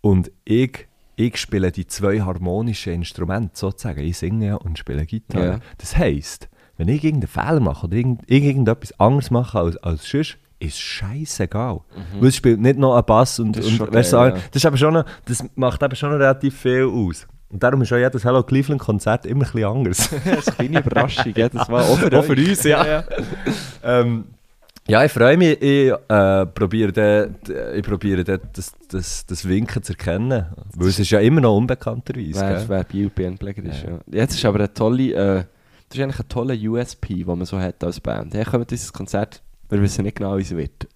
und ich, ich spiele die zwei harmonischen Instrumente sozusagen. Ich singe ja und spiele Gitarre. Ja. Das heisst, wenn ich irgendeinen Fehler mache oder irgend, irgendetwas anderes mache als, als sonst, ist scheißegal. Weil es spielt nicht noch ein Bass und, Mhm. Das ist und schon weißt du, geil, ja. das, ist aber schon noch, das macht eben schon relativ viel aus. Und darum ist auch jedes Hello Cleveland Konzert immer ein bisschen anders. das ist eine kleine Überraschung. Ja, das war auch für, Auch für uns, ja. ähm, ja, ich freue mich. Ich äh, probiere den, ich probiere den, das, das, das Winken zu erkennen. Weil es ist ja immer noch unbekannterweise. Wer, wer Bio-Bienpfleger ist, ja. Jetzt ist aber eine tolle, äh, das ist eigentlich ein toller USP, den man so hat als Band. Hey, kommt dieses Konzert, wir wissen nicht genau, wie es wird.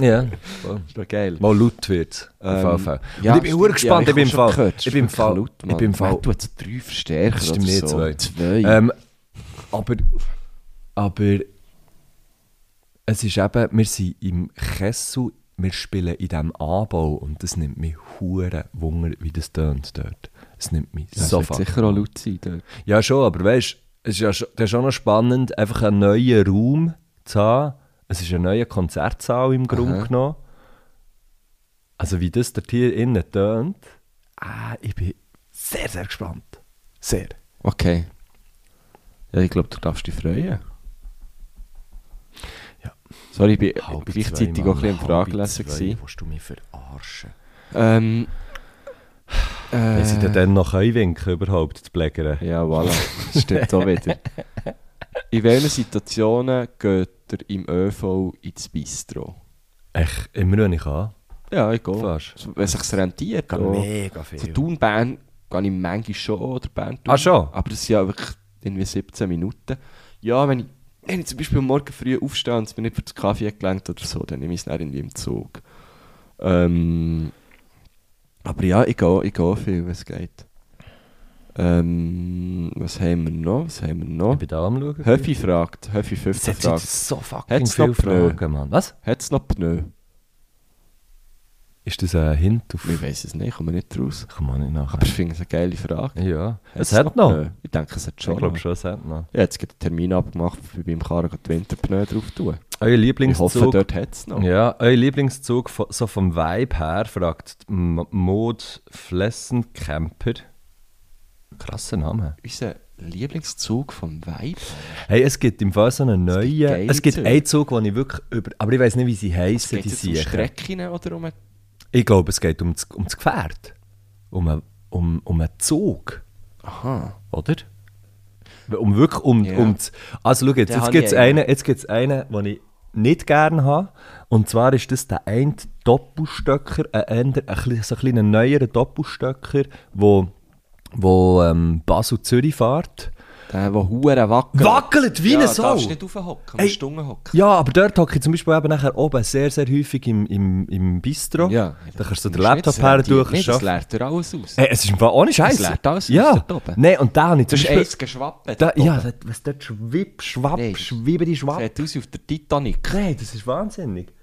Ja, ist doch geil. mal laut wird es. Ähm, auf jeden Fall. ja, ich bin stimmt. sehr gespannt. Ja, ich bin im Fall. gehört, Ich bin im Fall. laut, Ich bin im. Fall. Hat so drei Verstärker Das stimmt nicht, so. zwei. Zwei. Ähm, aber, aber es ist eben, wir sind im Kessel, wir spielen in diesem Anbau und das nimmt mich hure Wunder, wie das tönt dort. Es nimmt mich das so wird sicher auch laut sein dort. Ja, schon, aber weißt du, es ist ja schon, das ist schon noch spannend, einfach einen neuen Raum zu haben. Es ist ein neuer Konzertsaal im Grunde Aha. genommen. Also, wie das dort hier innen tönt, ah, ich bin sehr, sehr gespannt. Sehr. Okay. Ja, ich glaube, du darfst dich freuen. Ja. Sorry, ich bin Halb gleichzeitig zwei, auch ein bisschen im Fragelesen. zwei. Willst du mich verarschen? Ähm, Wenn sie äh, dann, noch können winken überhaupt, die Pflegerin. Ja, voilà. Das stimmt auch wieder. In welchen Situationen geht ihr im ÖV ins Bistro? Echt, immer wenn ich kann. Ja, ich gehe. Fast. So, Wenn es sich rentiert. Geht mega viel. So Thun, Bern gehe ich manchmal schon oder Bern. Ah, schon? Aber das sind ja wirklich irgendwie 17 Minuten. Ja, wenn ich, wenn ich zum Beispiel am Morgen früh aufstehe und es mir nicht für den Kaffee gelangt oder so, dann nehme ich es dann irgendwie im Zug. Ähm, aber ja, ich gehe, ich gehe viel, wenn es geht. Ähm, was haben wir noch? Was haben wir noch? Ich bin da am schauen. Höffi fragt, Höffi Das 15 hat fragt, so fucking Hat's viele? Fragen, Mann. Was? hat es noch Pneu? Ist das ein Hint auf... Ich weiß es nicht, ich komme nicht raus. Kann man nicht nachher. Aber ich finde es eine geile Frage. Ja, es Hat's hat noch. Pneu? Ich denke, es hat Ich schon glaube noch. schon, es hat noch. Ich habe jetzt einen Termin abgemacht, für beim Karren die Winterpneu drauf tun. Euer Ich hoffe, Lieblingszug... dort hat es noch. Ja, euer Lieblingszug so vom Vibe her, fragt M- Maud Flessencamper. Krasser Name. Unser Lieblingszug vom Vibe. Hey, es gibt im Fall so einen neuen... Es gibt Züge. einen Zug, den ich wirklich über... Aber ich weiß nicht, wie sie heißen, Geht die es um. Strecken oder um... Ich glaube, es geht um das, um das Gefährt. Um einen, um, um einen Zug, Aha. oder? Um wirklich um, Ja. um das, Also schau jetzt, Den jetzt gibt es einen, jetzt gibt's einen, den ich nicht gerne habe. Und zwar ist das der eine Doppelstöcker, ein, ein, ein, bisschen- so ein kleiner neuerer Doppelstöcker, wo, wo ähm, Basel-Zürich fährt. Der, der Huren wackelt. Wackelt wie ja, eine Sau! darfst nicht raufhocken, Ey. musst Stunden hocken. Ja, aber dort hocke ich zum Beispiel eben nachher oben sehr, sehr häufig im, im, im Bistro. Ja. Da kannst du den nicht, Laptop her durch Nee, das lernt dir alles aus. Ey, es ist im Fall ohne Scheiß. Das lernt alles aus Ja. dort oben. Nein, und da habe ich zum Das ist Beispiel... eins geschwappet. Da, ja, das, was dort schwipp, schwapp, Nein. schwibberi, schwapp. Sieht aus wie auf der Titanic. Nein, das ist wahnsinnig.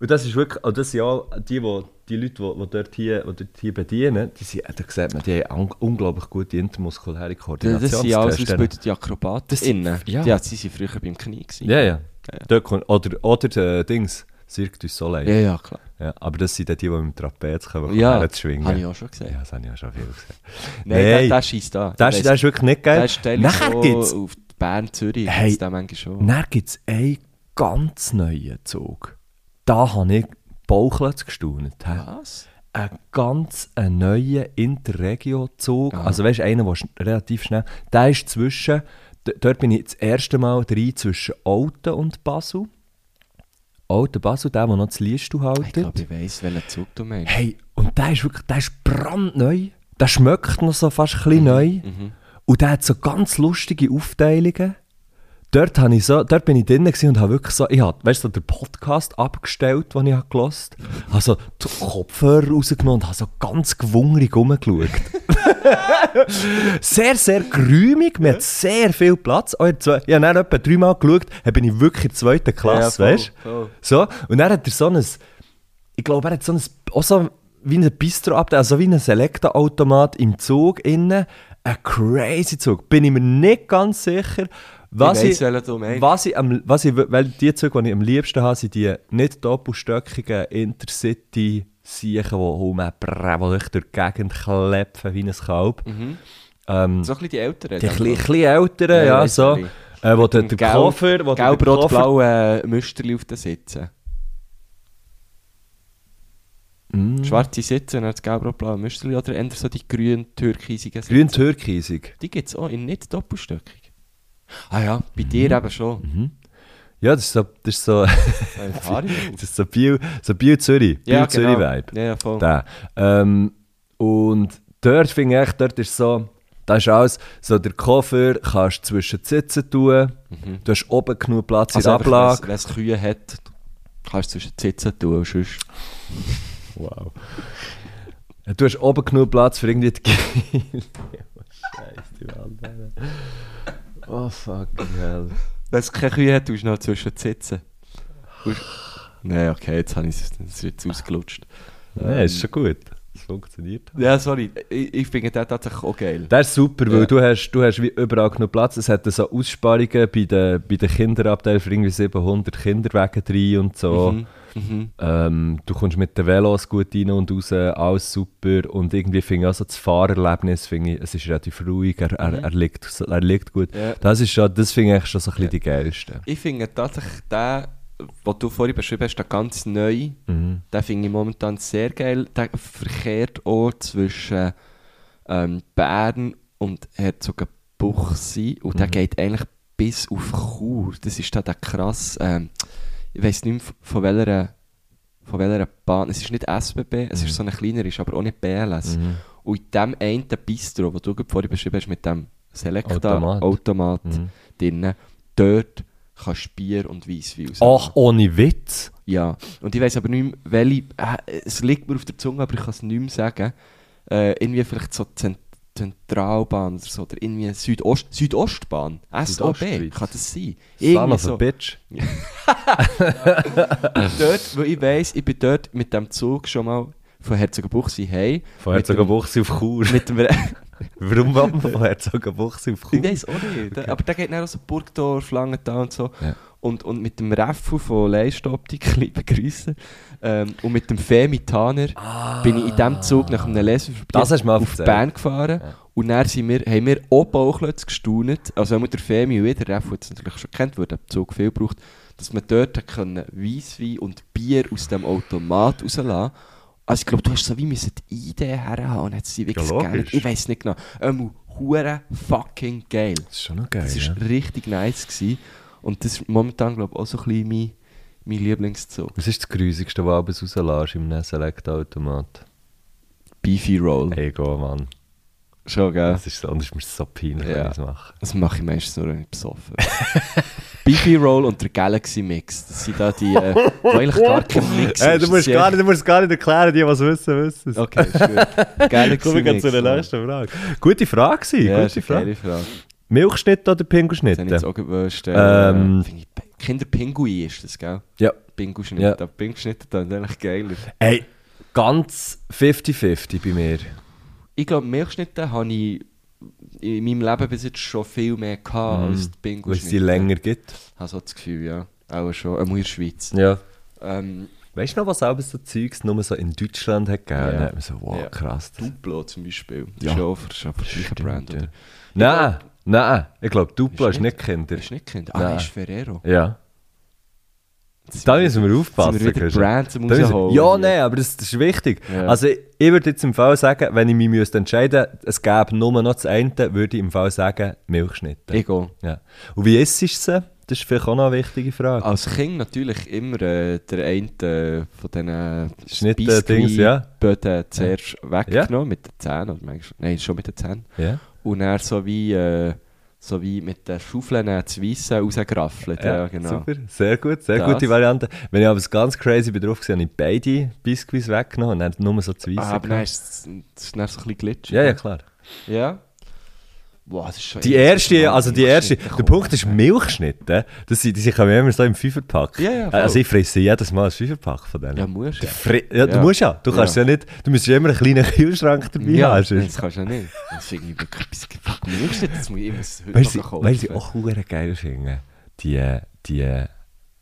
Und das ist wirklich, und das sind auch die, die, die Leute, die, die, dort hier, die dort hier bedienen, die sind, da sieht man, die haben un- unglaublich gute intermuskuläre Das Koordination. sind alles ausgebildete Akrobaten. Das sind- innen. ja. Ja, sie waren früher beim Knie. Gewesen. Ja, ja. Dort kommt, oder, oder äh, Dings, Cirque du Soleil. ja, ja, klar. Ja, aber das sind dann die, die mit dem Trapez kommen, Ja, schwingen. habe ich auch schon gesehen. Ja, das habe ich auch schon viel gesehen. Nein, Nein. der, der schießt da. Das, ist- das ist wirklich nicht geil. Der ist Nachher gibt's, auf Bern-Zürich. Hey. Hey. Der manchmal schon. dann gibt's einen ganz neuen Zug. Da habe ich Bauchlötze gestaunt. Was? Ein ganz einen neuen Interregio-Zug. Ah. Also weißt du, einer, der relativ schnell... Der ist zwischen... Dort bin ich das erste Mal drin zwischen Alten und Basel. Alten Basel, der, der noch das Liest Ich haltet. glaube, ich weiss, welchen Zug du meinst. Hey, und der ist wirklich... Der ist brandneu. Der schmeckt noch so fast ein bisschen neu. Mhm. Und der hat so ganz lustige Aufteilungen. Dort, habe ich so, dort bin ich drin und habe wirklich so, ich habe, weißt du, so den Podcast abgestellt, den ich habe gehört habe. Habe so die Kopfhörer rausgenommen und habe so ganz gewungerig rumgeschaut. sehr, sehr geräumig, mir hat sehr viel Platz. Oh, ich habe dann etwa dreimal geschaut, dann bin ich wirklich in der zweiten Klasse, voll, weißt du? So, und dann hat er so ein, ich glaube, er hat so ein, auch so wie ein Bistro also wie ein Selekta-Automat im Zug innen. Ein crazy Zug. Bin ich mir nicht ganz sicher. Was ich ich, was ich, am, was ich, weil die Züge, die ich am liebsten habe, sind die nicht doppelstöckigen Intercity Siechen, die die durch die Gegend klepfen wie ein Kalb. Mhm. Ähm, So ein bisschen die Älteren. die ein bisschen- älteren, ja, weiss so. Äh, wo der, Mit der Gelb- Koffer... Wo der- der Gelb, rot, Koffer- blau äh, Müsterli auf den Sitzen. Mm. Schwarze Sitze dann das gelb, rot, blaue Müsterli oder eher so die grün türkisigen Sitze. Grün türkisig. Die gibt es auch in nicht doppelstöckig. Ah ja, bei dir eben schon. Mhm. Ja, das ist so... Das ist so. Das ist so Biel, so Biel Zürich, Biel ja, Zürich genau. Vibe. Ja, ja, voll. Der. Ähm, und dort finde ich, dort ist so, da ist alles, so der Koffer kannst du zwischen die Sitze tun, du hast oben genug Platz also in der Ablage. Wenn es Kühe hat, kannst du zwischen die Sitze tun und sonst... Wow. Du hast oben genug Platz für irgendwie die. Scheiße, die Wand. Oh fucking hell. Wenn es keine Kühe hat, tust du noch zwischen die Sitze. Nein, okay, jetzt habe ich es jetzt ausgelutscht. Nein, ist schon gut. Es funktioniert. Ja, sorry, ich, ich finde den tatsächlich auch geil. Das ist super, weil Ja. du hast, du hast wie überall genug Platz. Es hat so Aussparungen bei den, bei den Kinderabteilen für irgendwie 700 Kinderwagen drin und so. Mhm. Mhm. Ähm, du kommst mit den Velos gut rein und raus, alles super. Und irgendwie finde ich auch so das Fahrerlebnis, finde ich, es ist relativ ruhig, er, er, er, liegt, er liegt gut. Ja. Das, ist schon, das finde ich schon so ein bisschen die geilste. Ich finde tatsächlich den, was du vorhin beschrieben hast, der ganz neu, Mhm. den finde ich momentan sehr geil. Der verkehrt auch zwischen ähm, Bern und Herzogenbuchsee und der Mhm. geht eigentlich bis auf Chur. Das ist da der krass, ähm, ich weiß nicht mehr von welcher, von welcher Bahn, es ist nicht SBB, es ist so eine kleinere, ist aber auch nicht BLS. Mhm. Und in dem einen Bistro, das du vorhin beschrieben hast, mit dem Selecta-Automat Automat. Mhm. drinnen, dort kannst du Bier und Weisswein Ach, ohne Witz. Ja, und ich weiß aber nicht mehr, welche, äh, es liegt mir auf der Zunge, aber ich kann es nicht mehr sagen. Äh, irgendwie vielleicht so Zent Zentralbahn oder so, oder irgendwie Südost Südostbahn, SOB, kann das sein? Son of a so. bitch. dort, wo ich weiss, ich bin dort mit dem Zug schon mal von Herzogenbuchsee hey. Von Herzogenbuchsee auf Chur. Mit dem, Warum will man von Herzogenbuchsee auf Chur? ich weiß auch nicht, da- aber der geht dann auch so Burgdorf, Langenthal und so. Ja. Und, und mit dem Reffu von Leistoptik, liebe Grüße, ähm, und mit dem Femi Taner bin ich in diesem Zug nach einem Das mal auf. Bern gefahren. Ja. Und dann sind wir, haben wir auch Bauchlötze gestaunet, also auch mit der Femi und der Reffu es natürlich schon kennt, weil der Zug viel braucht, dass man dort können Weisswein und Bier aus dem Automat rauslassen Also ich glaube, du hast so wie müssen die Idee herhaben und hat sie wirklich Ja. Ich weiß nicht genau. Ähm, hure fucking geil. Das ist schon noch geil. Das ja. war richtig nice. Gewesen. Und das ist momentan, glaube ich, auch so ein bisschen mein, mein Lieblingszug. Was ist das Grusigste, was du abends rauslässt im Select-Automat? Beefy Roll. Hey, go, Mann. Schon, gell? Das ist, sonst ist mir so peinlich, Ja. wenn ich es mache. Das mache ich meistens nur, wenn ich besoffen. Beefy Roll und der Galaxy Mix. Das sind da die, äh, die eigentlich gar kein Mix Hey, du, musst gar nicht, du musst gar nicht erklären, die, was wissen, wissen es. Okay, ist gut. Galaxy Komm, wir gehen zu der nächsten Frage. Gute Frage gewesen, Ja, gute Frage. Milchschnitte oder Das habe ich jetzt Pinguschnitte? auch. Äh, Ähm, finde ich, Kinderpinguin ist das, gell? Ja. Pinguschnitte. Ja. Pinguschnitte dann eigentlich geiler. Ey, ganz 50-50 bei mir. Ich glaube, Milchschnitte habe ich in meinem Leben bis jetzt schon viel mehr gehabt Mhm. als die Weil es Pinguschnitte. die länger gibt. Ich habe so das Gefühl, ja. Auch schon. Auch in der Schweiz. Ja. Ähm, Weißt du noch, was auch so Zeugs nur so in Deutschland hat gegeben? Ja. Dann hat man so, wow, Ja. krass. Duplo zum Beispiel. Das Ja. ist auch für, für Brand, ja. oder? Nein, nein. Ich glaube, Duplo Ist ist nicht Kinder. Ist nicht Kind. Ah, Nein. ist Ferrero. Ja. Da müssen wir aufpassen. sind wir? Brands Da müssen- Ja, nein, aber das, das ist wichtig. Ja. Also ich, ich würde jetzt im Fall sagen, wenn ich mich müsste entscheiden müsste, es gäbe nur noch das eine, würde ich im Fall sagen, Milchschnitte. Ego. Ja. Und wie isst du sie? Das ist vielleicht auch noch eine wichtige Frage. Als Kind natürlich immer äh, der eine äh, von diesen Schnitte-Dings, ja. Böden zuerst weggenommen mit den Zähnen. Oder manchmal, nein, schon mit den Zähnen. Ja. Und dann so wie, äh, so wie mit den Schaufeln äh, das Weisse rausgeraffelt. Ja, genau. Super, sehr gut, sehr Das. gute Variante. Wenn ich aber ganz crazy bin drauf gesehen, habe ich beide Biscuits weggenommen und dann nur so zwei Ah, aber gehabt. dann ist es dann so ein bisschen glitschig. Ja, ja, klar. Ja? Ist schon Die erste, also die erste, der kommen. Punkt ist Milchschnitte. Das sind, die sind immer so im Fünferpack. Ja, ja, also ich fresse jedes Mal ein Fünferpack von denen. Ja, musst Du ja. ja, du musst ja. Du kannst ja, nicht, du musst ja immer einen kleinen Kühlschrank dabei Ja, haben. das kannst du ja nicht. Das ich wirklich etwas fuck Milchschnitte, das muss ich immer heute Weißt du, noch kaufen. was ich auch geil finde? Die, die,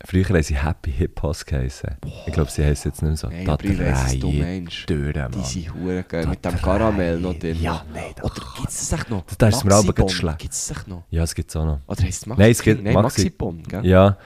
früher haben sie Happy Hippos geheißen. Ich glaube, sie heißen jetzt nicht mehr so. Nein, da du drei. Türen, Die sind hure geil. Mit dem. Karamell noch drin. Ja, nein, da- Oder gibt es das echt noch? Da ist mir aber ganz schlecht. Gibt es das echt noch? Ja, es gibt es auch noch. Oder heisst es Maxi Nein, es gibt Nein, Maxi- Maxibon, gell? Ja.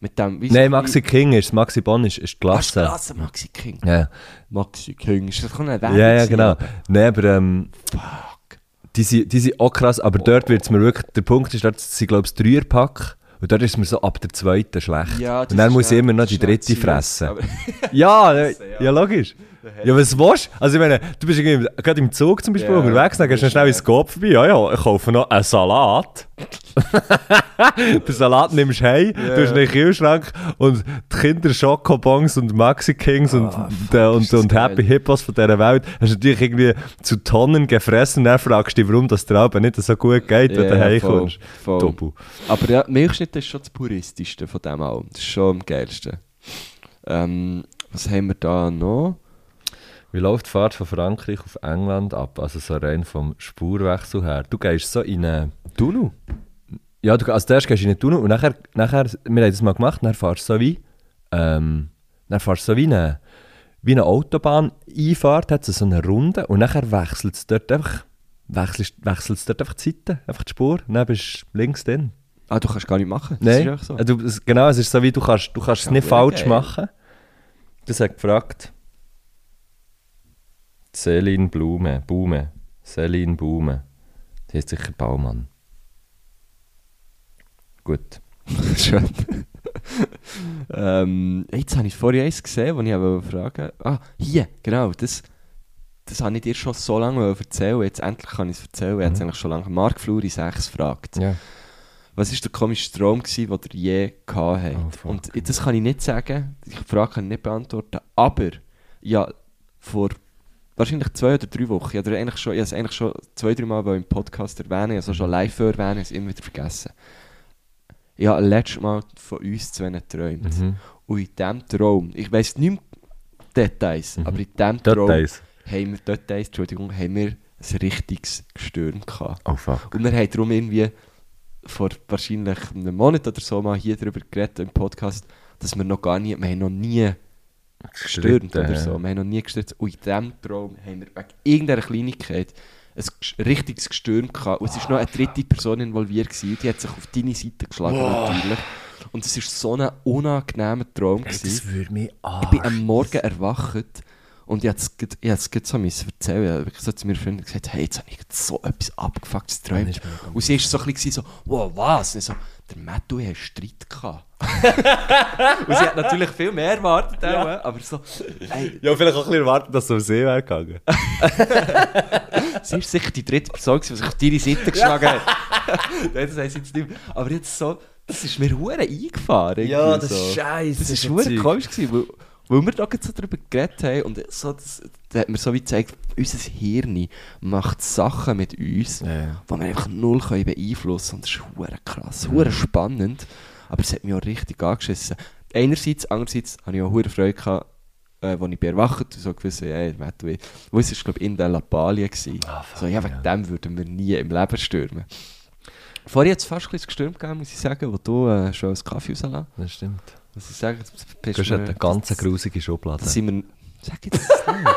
Mit dem, Nein, Maxi King ist, Maxi Bon ist, ist die Ah, Klasse. Klasse, Maxi King. Ja, Maxi King. Ist das kann eine ja, ja, genau. Nein, aber ähm, Fuck. die, sind, die sind auch krass, aber dort wird es mir wirklich, der Punkt ist, dort sind glaube ich Dreierpack und dort ist es mir so ab der zweiten schlecht. Ja, und dann muss ich immer noch die dritte fressen. Ja, ja. ja, logisch. Ja, was willst du? Also ich meine, du bist irgendwie, gerade im Zug zum Beispiel Ja, unterwegs, dann gehst du schnell ins Kopf vorbei, ja, ja, ich kaufe noch einen Salat. den Salat nimmst du heim, du hast in den Kühlschrank und die Kinder Schokobons und Maxi Kings und, der- und, das und Happy. Hippos von dieser Welt hast du natürlich irgendwie zu Tonnen gefressen und dann fragst du dich, warum das aber nicht so gut geht, wenn du Ja, heim voll, kommst. voll. Doppel. Aber ja, Milchschnitt ist schon das puristischste von dem allem. Das ist schon am geilsten. Ähm, was haben wir da noch? Wie läuft die Fahrt von Frankreich auf England ab? Also so rein vom Spurwechsel her. Du gehst so in eine... Du noch? Ja, du, also zuerst gehst du in den Tunnel und nachher, nachher, wir haben das mal gemacht, dann fahrst du so wie, ähm, dann fahrst du so wie eine, wie eine Autobahn-Einfahrt, hat so eine Runde und nachher wechselt es dort einfach, wechselst, wechselt es dort einfach die Seite, einfach die Spur, und dann bist du links drin. Ah, du kannst gar nicht machen. Das Nein, so. es, genau, es ist so wie, du kannst, du kannst es nicht verdammt falsch machen. Das hat gefragt. Celine Blume, Baume, Celine Baume. Die heißt sicher Baumann. Gut. Schön. ähm, jetzt habe ich vorhin eins gesehen, das ich aber fragen Ah, hier, genau. Das, das habe ich dir schon so lange erzählen. Jetzt endlich kann ich es erzählen. Habe es eigentlich schon lange. Mark Fluri 6 fragt. Ja. Was war der komischste Traum, gewesen, den ihr je gehabt habt? Oh. Und das kann ich nicht sagen. Die Frage kann ich nicht beantworten. Aber, ja, vor wahrscheinlich zwei oder drei Wochen, ich habe eigentlich schon, ich es eigentlich schon zwei, drei Mal im Podcast erwähnt, es schon live erwähnt, es immer wieder vergessen. Ich habe letztes Mal von uns zwei geträumt. Mhm. Und in diesem Traum, ich weiss nicht mehr, Details. Mhm. Aber in diesem Traum Details. haben wir, Details, Entschuldigung, haben wir ein richtiges Gestürm gehabt. Oh fuck. Und wir haben darum irgendwie vor wahrscheinlich einem Monat oder so mal hier darüber geredet im Podcast, dass wir noch gar nie, wir haben noch nie gestürmt oder so. Wir haben noch nie gestürmt. Und in diesem Traum haben wir wegen irgendeiner Kleinigkeit ein ges- richtiges Gestürm gehabt. Und es war noch eine dritte Person involviert. Gewesen. Die hat sich auf deine Seite geschlagen natürlich. Und es war so ein unangenehmer Traum. Hey, das würde mich Ich bin am Morgen erwacht und ich musste es so erzählen. Ich habe zu meiner Freundin gesagt, hey, jetzt habe ich so etwas abgefucktes geträumt. mir Und sie war so ein bisschen so, wow, was? Und ich so, der Matthew hat einen Streit gehabt. Und sie hat natürlich viel mehr erwartet, auch, aber so, ey, Ja, vielleicht auch ein bisschen erwartet, dass es um See wäre gegangen. sie ist sicher die dritte Person, die sich auf deine Seite geschlagen hat. Nein, das heisst jetzt nicht mehr. Aber jetzt so, das ist mir hure eingefahren. irgendwie so. scheiße. Das war hure komisch, gewesen, weil, weil wir da gerade so darüber geredet haben und so, das, da hat mir so wie gezeigt, unser Hirn macht Sachen mit uns, Ja. die wir einfach null können beeinflussen können. Und das ist hure krass, hure spannend. Aber es hat mich auch richtig angeschissen. Einerseits, andererseits hatte ich auch hure Freude, gehabt, äh, als ich bin erwacht und so gewusst habe, hey, Matt, wie... Wo es war, glaube ich, in der Lappalie. gewesen. Ah, so, ja, wegen ja. dem würden wir nie im Leben stürmen. Vorher hat es fast ein bisschen gestürmt gegeben, muss ich sagen, wo du äh, schon einen Kaffee rauslässt. Das stimmt. Muss ich sagen, das bist Du hast eine ganz grusige Schublade. das sind wir... Sag jetzt das nicht.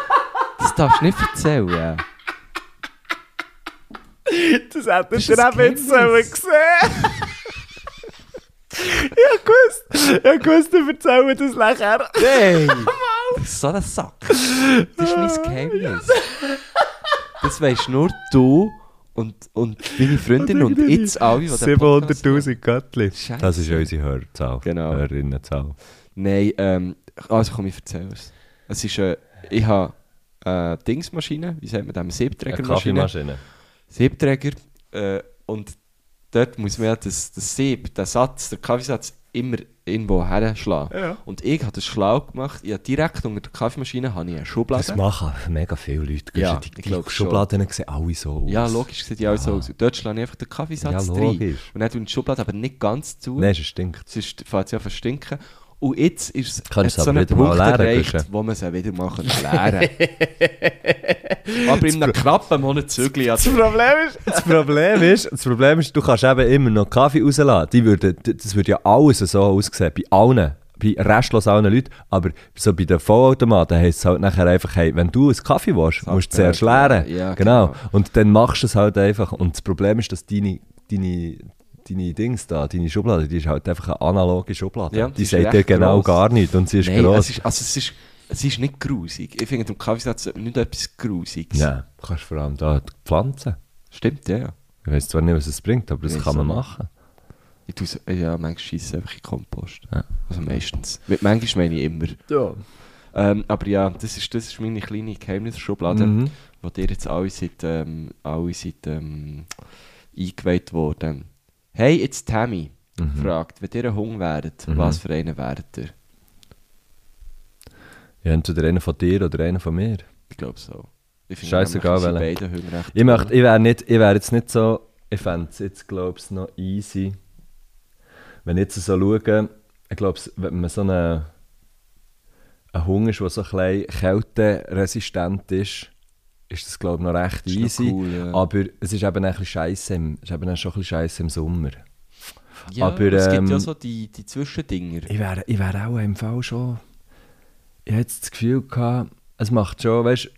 Das darfst du nicht erzählen. Das hättest ist ein Geheimnis. gesehen. ich gewusst, ich gewusst, du erzählst das nachher. Nein! Das ist so ein Sack. Das ist mein Geheimnis. Das weisst nur du und, und deine Freundin und jetzt alle, die den Podcast hören. 700'000 Göttli. Das ist unsere Hörzahl. Genau. Hörerinnenzahl. Nein, ähm, also komm, ich erzähle es. Es ist, äh, ich habe äh, Dingsmaschine, wie sagt man das, eine Eine Siebträgermaschine. Kaffeemaschine. Siebträger äh, und dort muss man ja das, das Sieb, den Satz, der Kaffeesatz immer irgendwo herschlagen. Ja. Und ich habe das schlau gemacht. Ich habe direkt unter der Kaffeemaschine habe ich eine Schublade. Das machen mega viele Leute. Ja, die, ich die glaub schon. Schubladen sehen alle so aus. Ja, logisch sieht ja auch so aus. Und Dort schlage ich einfach den Kaffeesatz Ja, rein. Und dann tue ich die Schublade aber nicht ganz zu. Nein, es stinkt. Sonst fängt es ja an zu stinken. Und jetzt ist es so mal Punkt erreicht, Guschen. wo man es wieder leeren kann. aber in einem knappen Monat Zügel. Also, Problem ist, das Problem ist, das Problem ist, du kannst eben immer noch Kaffee rauslassen. Die würden, das würde ja alles so aussehen, bei allen, bei restlos allen Leuten. Aber so bei den Vollautomaten heisst es halt nachher einfach, hey, wenn du einen Kaffee willst, musst du zuerst leeren. Ja, genau. genau. Und dann machst du es halt einfach. Und das Problem ist, dass deine, deine, deine Dings da, deine Schublade, die ist halt einfach eine analoge Schublade. Ja, die sagt dir genau gross. gar nichts und sie ist Nein, gross. es ist, also es ist, es ist nicht grusig. Ich finde, im Kaffeesatz nicht etwas Grusiges. Ja, du kannst vor allem da Pflanzen. Stimmt, ja. ja. Ich weiß zwar nicht, was es bringt, aber das Ja, kann man machen. Ich tue es- ja, manchmal scheisse einfach in Kompost. Ja. Also meistens. Manchmal meine ich immer. Ja. Ähm, aber ja, das ist, das ist meine kleine Geheimnisschublade, Mhm. wo dir jetzt alle seid, ähm, alle seid ähm, eingeweiht worden. Hey, jetzt Tammy Mhm. fragt, wenn ihr ein Hund wäret, Mhm. was für einen wäret ihr? Ja, entweder einer von dir oder einer von mir. Ich glaube so. Ich Hunde recht Ich, möchte, ich wäre wär jetzt nicht so, ich fände es jetzt, glaube ich, noch easy. Wenn ich jetzt so schaue, ich glaube, wenn man so eine, ein Hund ist, der so ein bisschen kälteresistent ist, ist das, glaube ich, noch recht Ist noch easy. cool, ja. Aber es ist eben ein bisschen scheiße im, es ist eben schon ein bisschen scheiße im Sommer. Ja, aber, es gibt ja ähm, so die, die Zwischendinger. Ich wäre ich wär auch im Fall schon. Ich hatte jetzt das Gefühl gehabt, es macht schon, weißt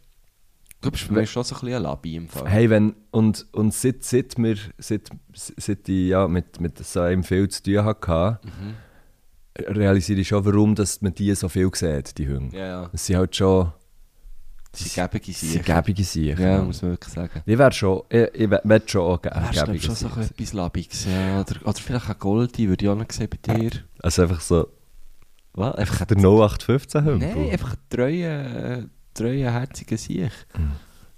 du, bist für mich schon so ein bisschen ein Labi im Fall. Hey, wenn, und, und seit, seit, wir, seit, seit ich ja, mit, mit so einem viel zu tun hatte, Mhm. realisiere ich schon, warum dass man die so viel sieht, die Hunde. Ja, ja. Sind halt schon Sie geben sie sich. gäbige Sicher. Ja, muss man wirklich sagen. Ich wäre schon, ich, ich wär schon auch ge- Wärst du glaub, gäbige schon so etwas Labiges? Ja. Oder, oder vielleicht ein Goldi, würde ich auch noch sehen bei dir. Also einfach so Was? Einfach der 0815 Hund. Nein, einfach treue, äh, treue, herzige Sieg. Mhm.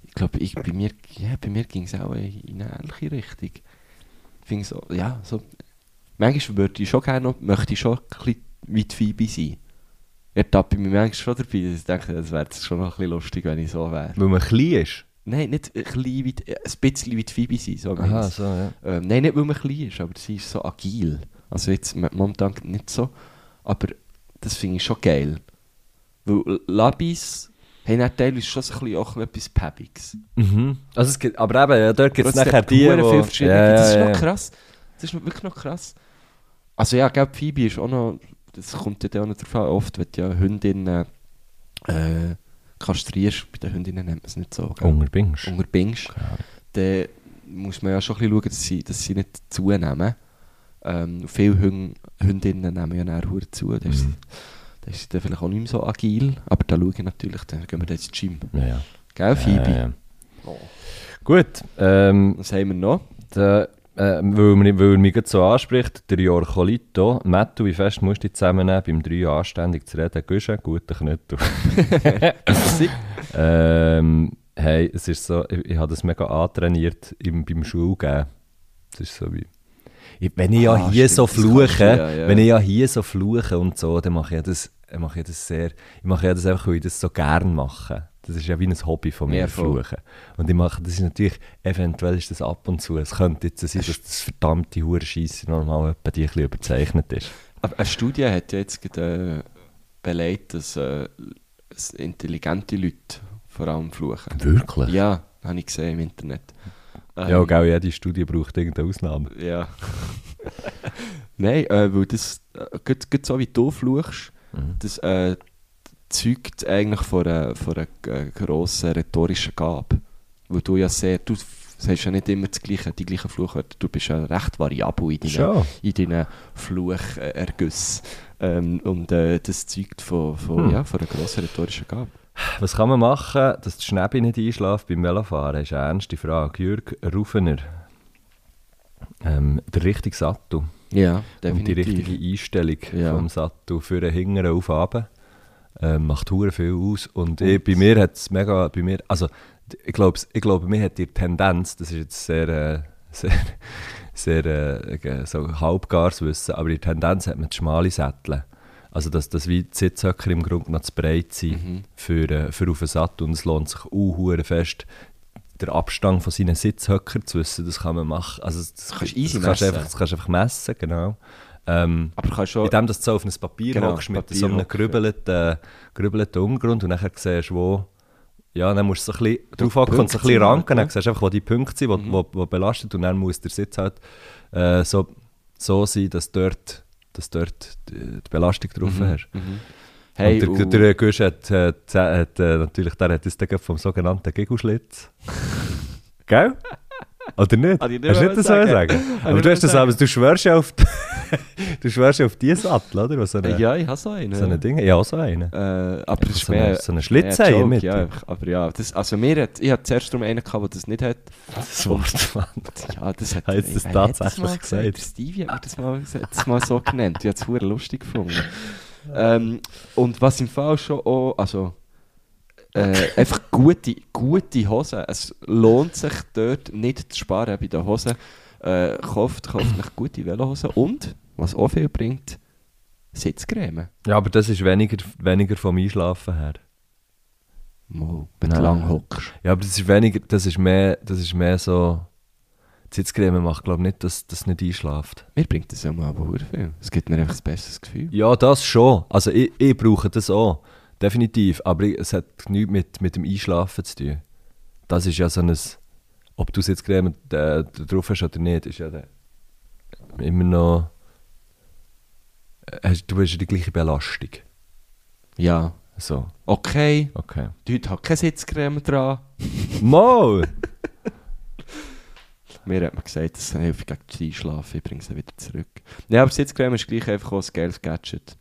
Ich glaube, ich, bei mir, ja, bei mir ging es auch in eine ähnliche Richtung. Ich finde so, ja, so... Manchmal würde ich schon gerne noch, möchte ich schon ein bisschen wie die Phoebe sein. Ich ertappe mich manchmal schon dabei, dass ich denke, das wäre schon noch ein bisschen lustig, wenn ich so wäre. Weil man klein ist. Nein, nicht ein, bisschen wie die, ein bisschen wie die Phoebe sein, so Aha, so, ja. Ähm, nein, nicht weil man klein ist, aber sie ist so agil. Also jetzt momentan nicht so. Aber das finde ich schon geil. Weil Labis haben dann teilweise schon so ein bisschen, auch etwas Päbiges. Mhm. Also es gibt, aber eben, ja, dort gibt es nachher die, wo... verschiedene. Ja, das ist ja, noch ja. krass. Das ist wirklich noch krass. Also ja, gell, Phoebe ist auch noch, das kommt ja auch noch drauf an, oft wenn du ja Hündinnen äh, kastrierst, bei den Hündinnen nennt man es nicht so, gell? Unterbingst. unterbingst, dann muss man ja schon ein bisschen schauen, dass sie, dass sie nicht zunehmen. Ähm, viele Hün Hündinnen nehmen ja nachher zu, dann ist, Mhm. dann ist sie dann vielleicht auch nicht mehr so agil, aber da schaue ich natürlich, dann gehen wir dann ins Gym. Ja, ja. Gell, Phoebe? Ja, ja. Oh. Gut, ähm, Was haben wir noch? der, äh, weil, er mich gerade so anspricht, der Jorcolito, Mattu, wie fest musst du dich zusammennehmen, beim 3 anständig zu reden? Guschen, guter Knüttel. ähm, hey, es ist so, ich, ich habe das mega antrainiert im, beim Schulgehen. Das ist so wie... Ich, wenn ich ja Ah, hier stimmt, so fluche, ja, ja. wenn ich ja hier so fluche und so, dann mache ich ja das, mache ich das sehr, ich mache ja das einfach, weil ich das so gern mache. Das ist ja wie ein Hobby von mir, Ja, fluchen. Und ich mache, das ist natürlich, eventuell ist das ab und zu, es könnte jetzt sein, dass das verdammte Hure-Scheisse normal etwa die ein bisschen überzeichnet ist. Aber eine Studie hat ja jetzt gerade, äh, belegt, dass, äh, intelligente Leute vor allem fluchen. Wirklich? Ja, habe ich gesehen im Internet. Ähm, Ja, genau, jede Studie braucht irgendeine Ausnahme. Ja. Nein, äh, weil das, äh, so wie du fluchst, Mhm. das äh, zeugt eigentlich von einer, von einer äh, grossen rhetorischen Gabe. Weil du ja sehr, du sagst ja nicht immer das gleiche, die gleichen Fluchwörter, du bist ja recht variabel in deinen, Schon. in deinen Fluchergüssen. Ähm, und äh, das zeugt von, von, Hm. ja, von einer grossen rhetorischen Gabe. Was kann man machen, dass die Schnäppi nicht einschläft beim Velofahren? ist eine ernste Frage. Jürg Rufener. Ähm, der richtige Sattel Ja, und die definitiv. richtige Einstellung Ja. vom Sattel für den Hinteren auf runter, ähm, macht hure viel aus. Und ich, bei mir hat es mega, bei mir, also ich glaube, ich glaube, mir hat die Tendenz, das ist jetzt sehr, äh, sehr, sehr äh, so halbgares Wissen, aber die Tendenz hat man die schmale Sättel. Also dass, dass wie die Sitzhöcker im Grunde noch zu breit sind Mhm. für, äh, für auf den Sattel und es lohnt sich auch fest, den Abstand von seinen Sitzhöckern zu wissen, das kann man machen. Also das, das kannst du easy das kannst messen. einfach, das kannst einfach messen, genau. Ähm, Aber du kannst schon... indem dass du so auf ein Papier Genau, hockst mit Papier so einem gerübelten, gerübelten Untergrund und dann siehst du, wo... Ja, dann musst du so ein bisschen drauf hocken und so ein bisschen sind ranken, dann siehst du einfach, wo die Punkte sind, die Mhm. wo, wo belastet und dann muss der Sitz halt äh, so, so sein, dass dort, dass dort die, die Belastung drauf Mhm, hast. mhm. Hey, und der, und- der Gusch hat, äh, z- hat äh, natürlich, der hat gerade vom sogenannten Giggelschlitz. Gell? Oder nicht? Hast du nicht das sagen? sagen. sagen? Aber du hast das aber, du schwörst ja auf, du schwörst auf diesen Sattel, oder? Was so eine, Ja, ich habe so einen. so eine Ding. Ja, so einen. Äh, aber das ist so mehr... so eine mehr Schlitzeile Joke, mit. Ja, aber ja, das, also mir hat, ich hatte zuerst darum einen gehabt, der das nicht hat. Das Wort, Mann. Ja, das hat... Jetzt das tatsächlich gesagt? Der Stevie hat das mal, das mal so genannt. Ich habe es lustig gefunden. Ähm, und was im Fall schon auch... Also... Äh, einfach gute, gute Hosen. Es lohnt sich dort nicht zu sparen bei den Hosen. Äh, kauft, kauft euch gute Velohosen und, was auch viel bringt, Sitzcreme. Ja, aber das ist weniger, weniger vom Einschlafen her. Mal, wenn du lang hockst. Ja, aber das ist weniger, das ist mehr, das ist mehr so... Die Sitzcreme macht, glaube ich, nicht, dass das nicht einschläft. Mir bringt das ja mal aber verdammt viel. Es gibt mir einfach ein besseres Gefühl. Ja, das schon. Also ich, ich brauche das auch. Definitiv. Aber es hat nichts mit, mit dem Einschlafen zu tun. Das ist ja so ein... Ob du jetzt Creme äh, drauf hast oder nicht, ist ja der, immer noch... äh, Hast, du hast ja die gleiche Belastung. Ja. So, Okay, okay. die Leute haben keine Sitzcreme dran. Mal! Mir hat man gesagt, das hilft gegen das Einschlafen. Ich bringe sie wieder zurück. Ja, aber Sitzcreme ist gleich einfach auch ein geiles Gadget.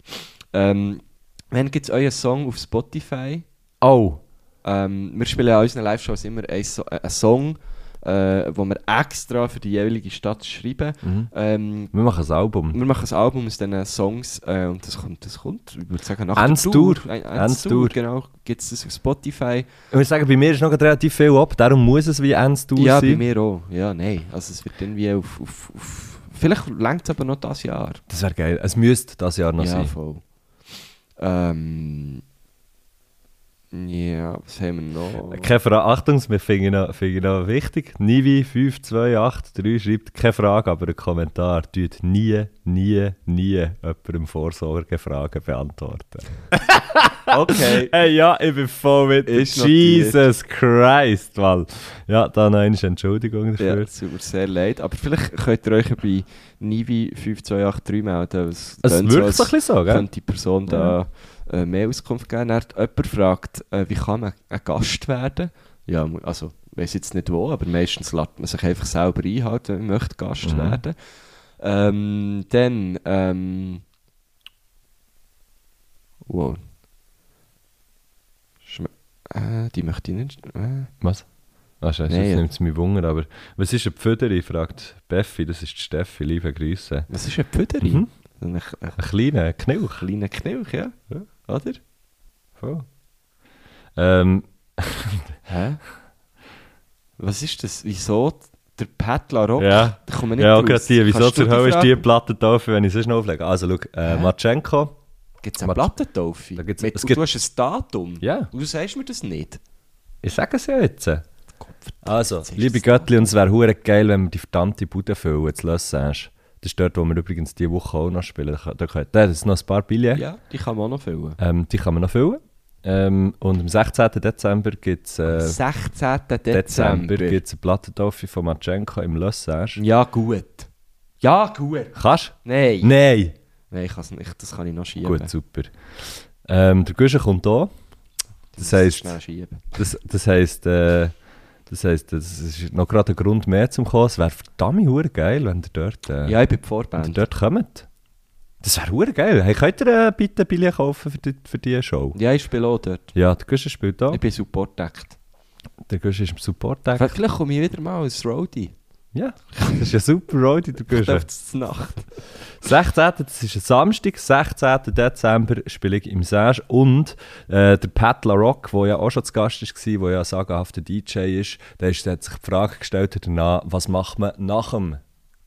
Ähm, wann gibt es euren Song auf Spotify? oh! Ähm, wir spielen an unseren Live-Shows immer einen, so einen Song, äh, wo wir extra für die jeweilige Stadt schreiben. Mhm. Ähm, Wir machen ein Album. wir machen ein Album aus diesen Songs äh, und das kommt, das kommt, ich würde sagen, nach Ends der Tour. Ein- Ends Tour. Tour, genau. Gibt es das auf Spotify? Ich muss sagen, bei mir ist noch relativ viel ab, darum muss es wie Ends Tour ja, bei sein. mir auch. Ja, nein. Also es wird irgendwie auf... auf, auf vielleicht längt es aber noch das Jahr. Das wäre geil. Es müsste das Jahr noch ja, sein. voll. Ähm, Ja, was haben wir noch? Keine Frage, Achtung, wir finden noch, finden noch wichtig. Nivi528 schreibt keine Frage, aber einen Kommentar. Tut nie, nie, nie jemandem Vorsorgefragen beantworten. Okay. Hey, ja, ich bin voll mit. Ist Jesus Christ, Mann. Ja, da noch eine Entschuldigung dafür. Ja, es tut mir sehr leid. Aber vielleicht könnt ihr euch bei Nivi5283 melden. Es, wirkt so ein bisschen so, gell? könnte die Person da äh, mehr Auskunft geben. Dann hat jemand fragt, äh, wie kann man ein Gast werden? Ja, also, ich weiß jetzt nicht wo, aber meistens lässt man sich einfach selber einhalten, wenn man möchte Gast Mhm. werden. Ähm, dann, ähm, wow. Schm äh, die möchte ich nicht. Äh. Was? Ah, scheiße, Nein, jetzt ja. nimmt es mich Wunder, aber was ist ein Pfüderi? fragt Beffi, das ist die Steffi, liebe Grüße. Was ist ein Pfüderi? Mhm. Ein, ein Ein kleiner Knilch. kleiner Knilch, ja? Ja. Oder? Voll. Ähm, Hä? Was ist das? Wieso der Pat Larocque? ja, Da kommen wir nicht ja raus. gerade die. Wieso zur Hölle ist die Platte taufe, wenn ich sonst noch auflege? Also, schau, äh? Matschenko. Gibt es eine Plattentaufe? Da gibt's- Mit, es gibt- du hast ein Datum? Ja. Und du sagst mir das nicht? Ich sage es ja jetzt. Also, jetzt liebe Göttli, und es wäre hure geil, wenn wir die verdammte Bude füllen, zu Lausanne. Das ist dort, wo wir übrigens diese Woche auch noch spielen. Da, da, da ist noch ein paar Billets. Ja, die kann man auch noch füllen. Ähm, die kann man noch füllen. Ähm, und am 16. Dezember gibt es äh, 16. Dezember Dezember. gibt's eine Plattentaufe von Matschenko im Lausanne. Ja, gut. Ja, gut. Kannst Nein. du? Nein! Nein, ich kann's nicht. Das kann ich noch schieben. Gut, super. Ähm, der Guschen kommt da. Das heisst, Schnell schieben. das, das heisst, äh, das heisst, das ist noch gerade ein Grund mehr zum kommen. Es wäre verdammt hure geil, wenn ihr dort, äh, Ja, ich bin die wenn ihr Vorband. dort kommt. Das wäre hure geil. Hey, könnt ihr äh, bitte ein Billett kaufen für die, für die Show? Ja, ich spiele auch dort. Ja, der Guschen spielt da. Ich bin Support-Act. Der Guschen ist im Support-Tag. Vielleicht komme ich wieder mal als Roadie. Ja, das ist ja super, Rodi, Ich Guschen. darf es Nacht. 16. Das ist ein Samstag, 16. Dezember spiele ich im Sage und äh, der Pat LaRock, der ja auch schon zu Gast war, der ja ein sagenhafter DJ ist, der, ist, der hat sich die Frage gestellt danach, was macht man nach dem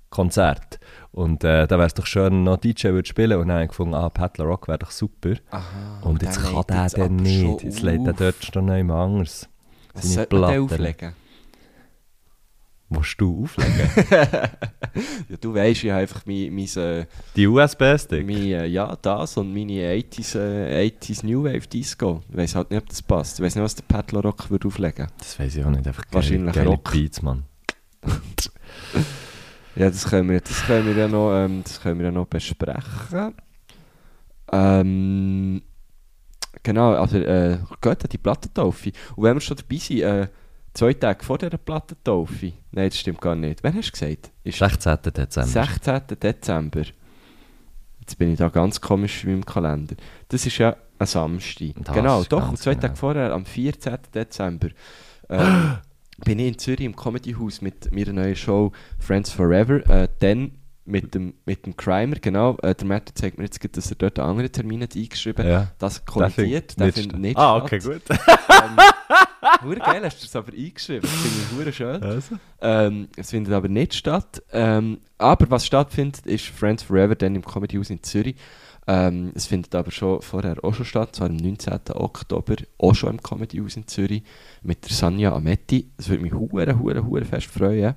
Konzert? Und äh, da wäre es doch schön, noch DJ würde spielen und dann habe ich gefunden, ah, Pat LaRock wäre doch super. Aha. und jetzt kann der aber nicht, jetzt legt er dort schon noch jemand anderes. Was sollte man denn auflegen? Willst du auflegen? Ja, du weißt, ich habe einfach mein, mein, äh, Die USB-Stick? äh, ja, das und meine 80s, äh, 80s New Wave Disco. Ich weiß halt nicht, ob das passt. Ich weiß nicht, was der Paddler Rock würde auflegen. Das weiß ich auch nicht, einfach geile, Wahrscheinlich geile Rock. Beats, Mann. Ja, das können wir, das können wir ja noch, ähm, das können wir ja noch besprechen. Ähm, genau, also äh, geht an die Plattentaufe. Und wenn wir schon dabei sind, äh, zwei Tage vor dieser Plattentaufe, nein, das stimmt gar nicht. Wer hast du gesagt? Ist 16. Dezember. 16. Dezember. Jetzt bin ich da ganz komisch in meinem Kalender. Das ist ja ein Samstag. Das genau, doch. Und zwei Tage genau. vorher, am 14. Dezember, ähm, bin ich in Zürich im Comedy House mit meiner neuen Show Friends Forever. Äh, dann mit dem, mit dem Crimer, genau. Äh, der Matt zeigt mir jetzt, gerade, dass er dort einen anderen Termin hat eingeschrieben Ja. Das Der findet kollidiert, der nicht statt. nicht Ah, statt. okay, gut. Ähm, hure geil, hast du es aber eingeschrieben. Das finde ich schön. Also. Ähm, es findet aber nicht statt. Ähm, aber was stattfindet, ist Friends Forever, dann im Comedy House in Zürich. Ähm, es findet aber schon vorher auch schon statt, zwar am 19. Oktober, auch schon im Comedy House in Zürich, mit der Sanja Ametti. Es würde mich hure, hure, hure fest freuen,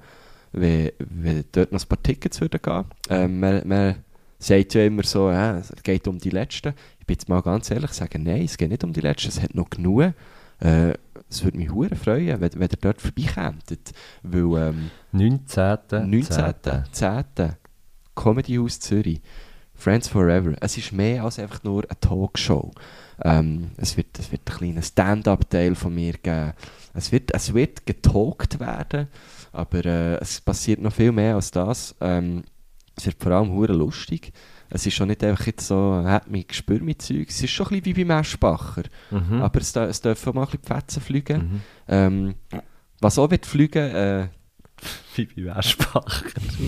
wenn, wenn dort noch ein paar Tickets würden gehen. Ähm, man, man sagt ja immer so, ja, es geht um die Letzten. Ich bin jetzt mal ganz ehrlich, sagen, nein, es geht nicht um die Letzten, es hat noch genug. Äh, es würde mich hure freuen, wenn, wenn ihr dort vorbeikämtet. Weil ähm, 19. 19. 10. Comedy House Zürich. Friends Forever. Es ist mehr als einfach nur eine Talkshow. Ähm, es, wird, es wird ein kleiner Stand-up-Teil von mir geben. Es wird, es wird getalkt werden, aber äh, es passiert noch viel mehr als das. Ähm, es wird vor allem hure lustig. Es ist schon nicht einfach jetzt so, hat mich gespürt mit Zeug. Es ist schon ein bisschen wie beim Eschbacher. Mhm. Aber es, es dürfen auch mal ein bisschen die Fetzen fliegen. Mhm. Ähm, was auch wird fliegen, äh, Fibi Wäschbach.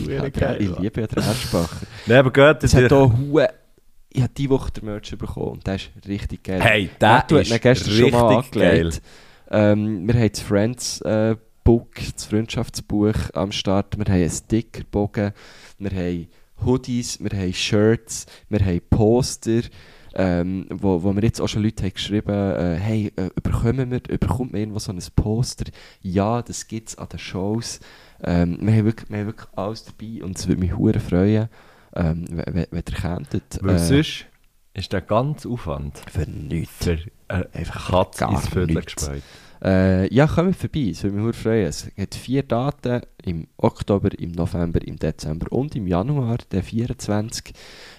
ja, der, ich liebe ja den Eschbacher. Nein, aber gut, Es das hat auch ich habe diese Woche den Merch bekommen und der ist richtig geil. Hey, der hat ist gestern schon mal richtig geil. Ähm, wir haben das Friends äh, Book, das Freundschaftsbuch am Start. Wir haben einen Stickerbogen, wir haben Hoodies, wir haben Shirts, wir haben Poster. ähm, wo, wo mir jetzt auch schon Leute haben geschrieben äh, hey, äh, überkommen wir, überkommt man irgendwo so ein Poster? Ja, das gibt es an den Shows. Ähm, wir, haben wirklich, wir haben wirklich alles dabei und es würde mich hure freuen, ähm, wenn, wenn ihr könntet. Weil Äh, sonst ist der ganze Aufwand für nichts. für äh, Einfach Katz ins Viertel nichts. Äh, ja, kommt vorbei, es würde mich freuen. Es hat vier Daten im Oktober, im November, im Dezember und im Januar, der 24.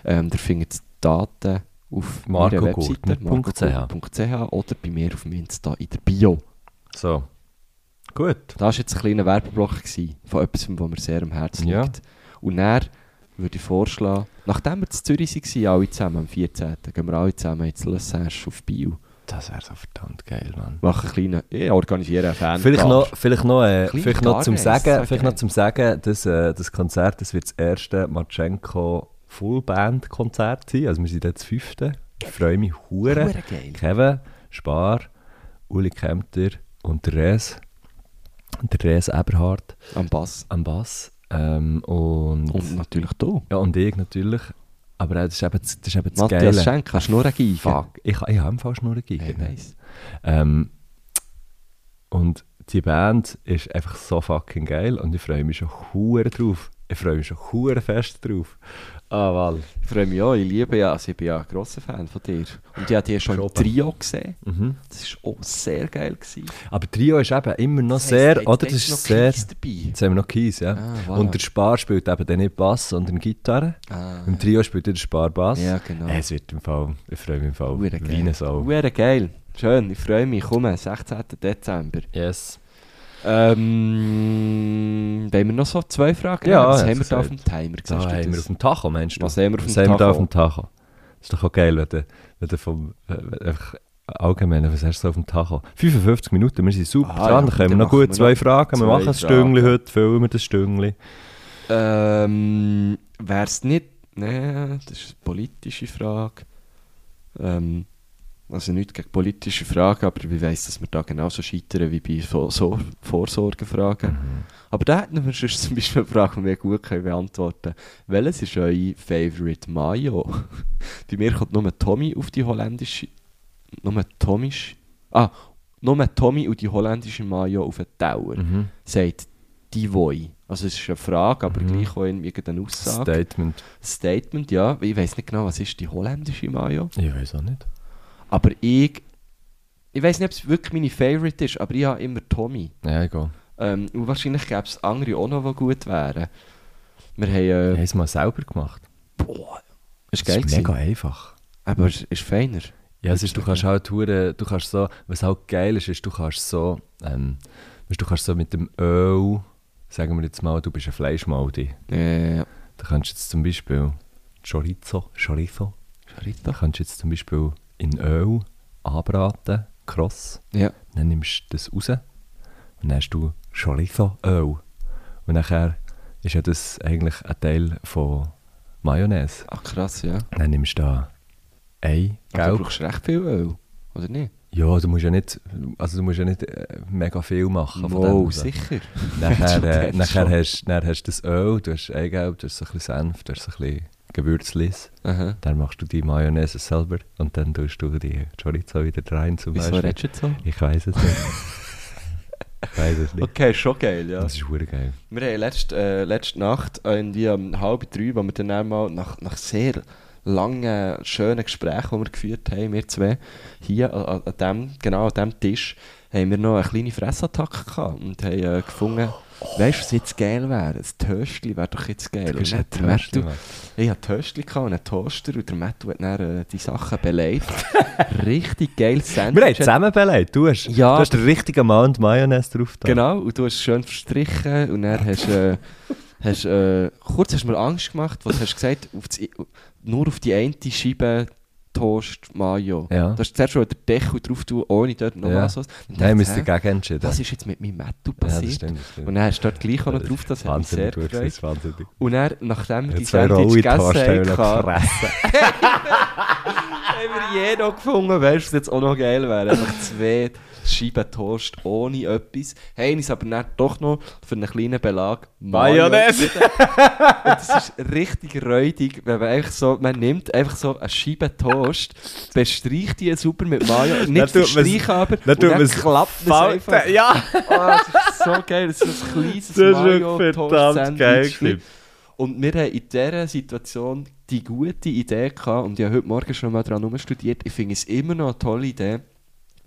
Ähm, ihr findet die Daten auf meiner Webseite markogurtner.ch oder bei mir auf dem Insta in der Bio. So. Gut. Das war jetzt ein kleiner Werbeblock gewesen, von etwas, was mir sehr am Herzen Ja. liegt. Und dann würde ich vorschlagen, nachdem wir in Zürich waren, alle zusammen am 14., gehen wir alle zusammen ins Lesage auf Bio. Das wäre so verdammt geil, Mann. Machen einen kleinen, ich organisiere einen Fan. Vielleicht noch, vielleicht noch, äh, Kleine vielleicht noch zum Sagen, vielleicht noch zum Sagen, dass, äh, das Konzert, das wird das erste Matschenko Fullband-Konzert sein. Also wir sind jetzt das fünfte. Ich freue mich hure. Hure geil. Kevin, Spar, Uli Kempter und der Res. Der Res Eberhardt Am Bass. am Bass. Ähm, und, Und natürlich du. ja, und ich natürlich. Aber das ist eben das, das, ist eben das Matthias Geile. Schenk, kannst du nur eine Geige? Fuck. Ich, ich habe im Fall nur eine Geige. Hey, nice. Ähm, und die Band ist einfach so fucking geil und ich freue mich schon hure drauf. Ich freue mich schon hure fest drauf. Ah, weil. Ich freue mich auch, ich liebe ja, also ich bin ja ein grosser Fan von dir. Und ich habe dich schon im. Trio gesehen. Mhm. Das war auch sehr geil. Gewesen. Aber Trio ist eben immer noch Das sehr, oder? Das ist noch sehr. Kies dabei. Jetzt haben wir noch Keys, ja. Ah, voilà. Und der Spar spielt eben dann nicht Bass, sondern Gitarre. Ah, Im Trio spielt der Spar Bass. Ja, genau. Es wird im Fall, ich freue mich im Fall wie geil. geil. Schön, ich freue mich. Komm, 16. Dezember. Yes. Ähm, wollen wir noch so zwei Fragen? Ja, Was haben wir da auf dem Timer? Da Siehst du haben wir auf dem Tacho, meinst du? Was haben wir auf Was dem haben wir da Tacho? auf dem Tacho? Das ist doch auch geil, wenn du, wenn du vom, äh, wenn- einfach allgemein, was hast du auf dem Tacho? 55 Minuten, wir sind super Ah, dran, ja, dann können wir noch gut wir zwei noch Fragen, wir zwei machen ein. Stüngli heute, füllen wir das Stüngli. Ähm, wäre es nicht. Nein, das ist eine politische Frage. Ähm, also nicht gegen politische Fragen, aber ich weiss, dass wir da genauso scheitern wie bei so, so Vorsorgefragen. Aber da hätten wir sonst zum Beispiel eine Frage, die wir gut können beantworten können. Welches ist euer Favorite Mayo? bei mir kommt nur Tommy auf die holländische. Nur Tomisch. Ah, nur Tommy und die holländische Mayo auf den Tower. Mhm. Sagt die Voi. Also es ist eine Frage, aber Mhm. gleich auch irgendwie eine Aussage. Statement. Statement, ja. Ich weiß nicht genau, was ist die holländische Mayo. Ich weiß auch nicht. Aber ich. Ich weiß nicht, ob es wirklich meine Favorite ist, aber ich habe immer Tommy. Ja, egal. Ähm, und wahrscheinlich gäbe es andere auch noch, die gut wären. Wir haben. Äh, habe es mal selber gemacht. boah, ist geil. ist mega einfach. Aber es ist feiner. Ja, es ist, du kannst halt hure, du kannst so, was halt geil ist, ist, du kannst so, ähm, du kannst so mit dem Öl, sagen wir jetzt mal, du bist ein Fleischmaldi. Äh, Da kannst du jetzt zum Beispiel Chorizo, Chorizo, da Charita. kannst du jetzt zum Beispiel in Öl anbraten, kross. Ja. Dann nimmst du das raus und dann hast du Chorizo-Öl. Und nachher ist ja das eigentlich ein Teil von Mayonnaise. Ach krass, ja. Dann nimmst du da Ei, Aber du Gelb. brauchst recht viel Öl, oder nicht? Ja, du musst ja nicht, also du musst ja nicht äh, mega viel machen von dem. Wow, Also. sicher. Nachher, äh, Du nachher, hast, hast du das Öl, du hast Eigelb, du hast ein bisschen Senf, du hast ein bisschen Gewürzlis. Aha. Dann machst du die Mayonnaise selber und dann tust du die Chorizo wieder rein zum Wieso Beispiel. redest du so? Ich weiß es nicht. ich weiß es nicht. Okay, schon geil, ja. Das ist hure geil. Wir haben letzte, äh, letzte Nacht irgendwie um halb drei, wo wir dann einmal nach, nach sehr langen, schönen Gesprächen, die wir geführt haben, wir zwei, hier an, an- dem, genau an diesem Tisch, haben wir noch eine kleine Fressattacke gehabt und haben äh, gefunden, weißt du, was jetzt geil wäre? Ein Töstchen wäre doch jetzt geil. Du bist ein Töstchen, Mattu- ich hatte Töstchen gehabt und einen Toaster und der Mattu hat dann äh, die Sachen beleidigt. Richtig geiles Sandwich. Wir haben zusammen beleidigt. Du hast, Ja. du hast den richtigen Amount Mayonnaise drauf da. Genau, und du hast schön verstrichen und dann hast. Äh, hast, äh, kurz hast du mir Angst gemacht, was hast du gesagt, auf das, nur auf die eine Scheibe Toast Mayo. Ja. Du hast zuerst schon den Deckel drauf tun, ohne dort noch Ja. was. Und Nein, wir müssen dagegen entschieden. Was ist jetzt mit meinem Mattu ja, das passiert? stimmt, das stimmt. und dann hast du dort gleich auch noch drauf, das hat mich sehr gut, gefreut. wahnsinnig. Und dann, nachdem wir die Sandwich gegessen haben, haben wir je noch gefunden. Weißt du, was jetzt auch noch geil wäre? Einfach zwei Scheiben Toast ohne etwas. Haben uns aber dann doch noch für einen kleinen Belag Mayonnaise. Und das ist richtig räudig, wenn man einfach so, man nimmt einfach so eine Scheibe Toast, bestreicht die super mit Mayo, nicht verstreichen aber, dann und dann klappt man es einfach. Ja, Oh, das ist so geil, das ist ein kleines das ist wirklich Mayo-Toast-Sandwich. Und wir haben in dieser Situation die gute Idee gehabt, und ich habe heute Morgen schon mal daran studiert, ich finde es immer noch eine tolle Idee,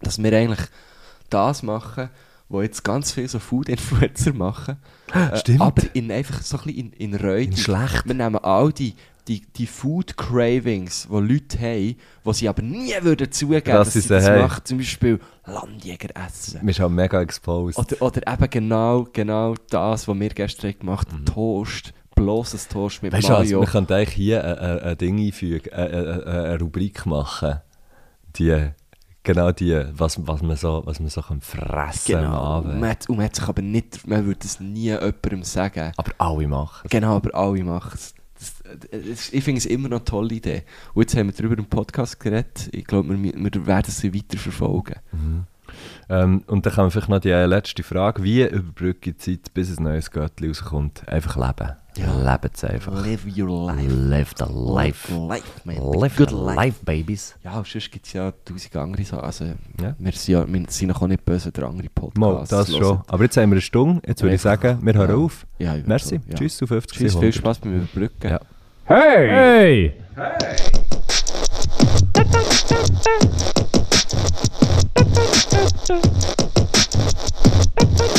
dass wir eigentlich das machen, was jetzt ganz viele so Food-Influencer machen. Äh, Stimmt. Aber in, einfach so ein bisschen in, in. In schlecht. Wir nehmen all die, die, die Food-Cravings, die Leute haben, die sie aber nie würden zugeben, Dass dass, sie das haben. machen. Zum Beispiel Landjäger essen. Wir sind mega exposed. Oder, oder eben genau, genau das, was wir gestern gemacht haben. Toast. Bloßes Toast mit Mhm. Weißt du Mayo. wir könnten eigentlich hier ein, Ding einfügen, eine Rubrik machen. Die, genau die, was, was man so, was man so kann fressen am genau. Und man, hat, und man hat sich aber nicht, man würde es nie jemandem sagen. Aber alle machen es. Genau, aber alle machen es. Ich finde es immer noch eine tolle Idee. Und jetzt haben wir darüber im Podcast geredet. Ich glaube, wir, wir werden sie weiter verfolgen. Ähm, und dann kommt vielleicht noch die äh, letzte Frage. Wie überbrücke ich die Zeit, bis ein neues Göttli rauskommt? Einfach leben. Ja. Leben es einfach. Live your life. Live the life. Life, man. Live Good life. life, babies. Ja, und sonst gibt es ja tausend andere Sachen. Also, Ja. wir, sind ja, wir sind noch nicht böse, der andere Podcasts. Mal, das schon. Aber jetzt haben wir eine Stunde. Jetzt würde ich sagen, wir hören ja. auf. Ja, Merci. so, ja. Tschüss zu 50 Tschüss, viel 100. Spaß beim Überbrücken. Ja. Hey! Hey!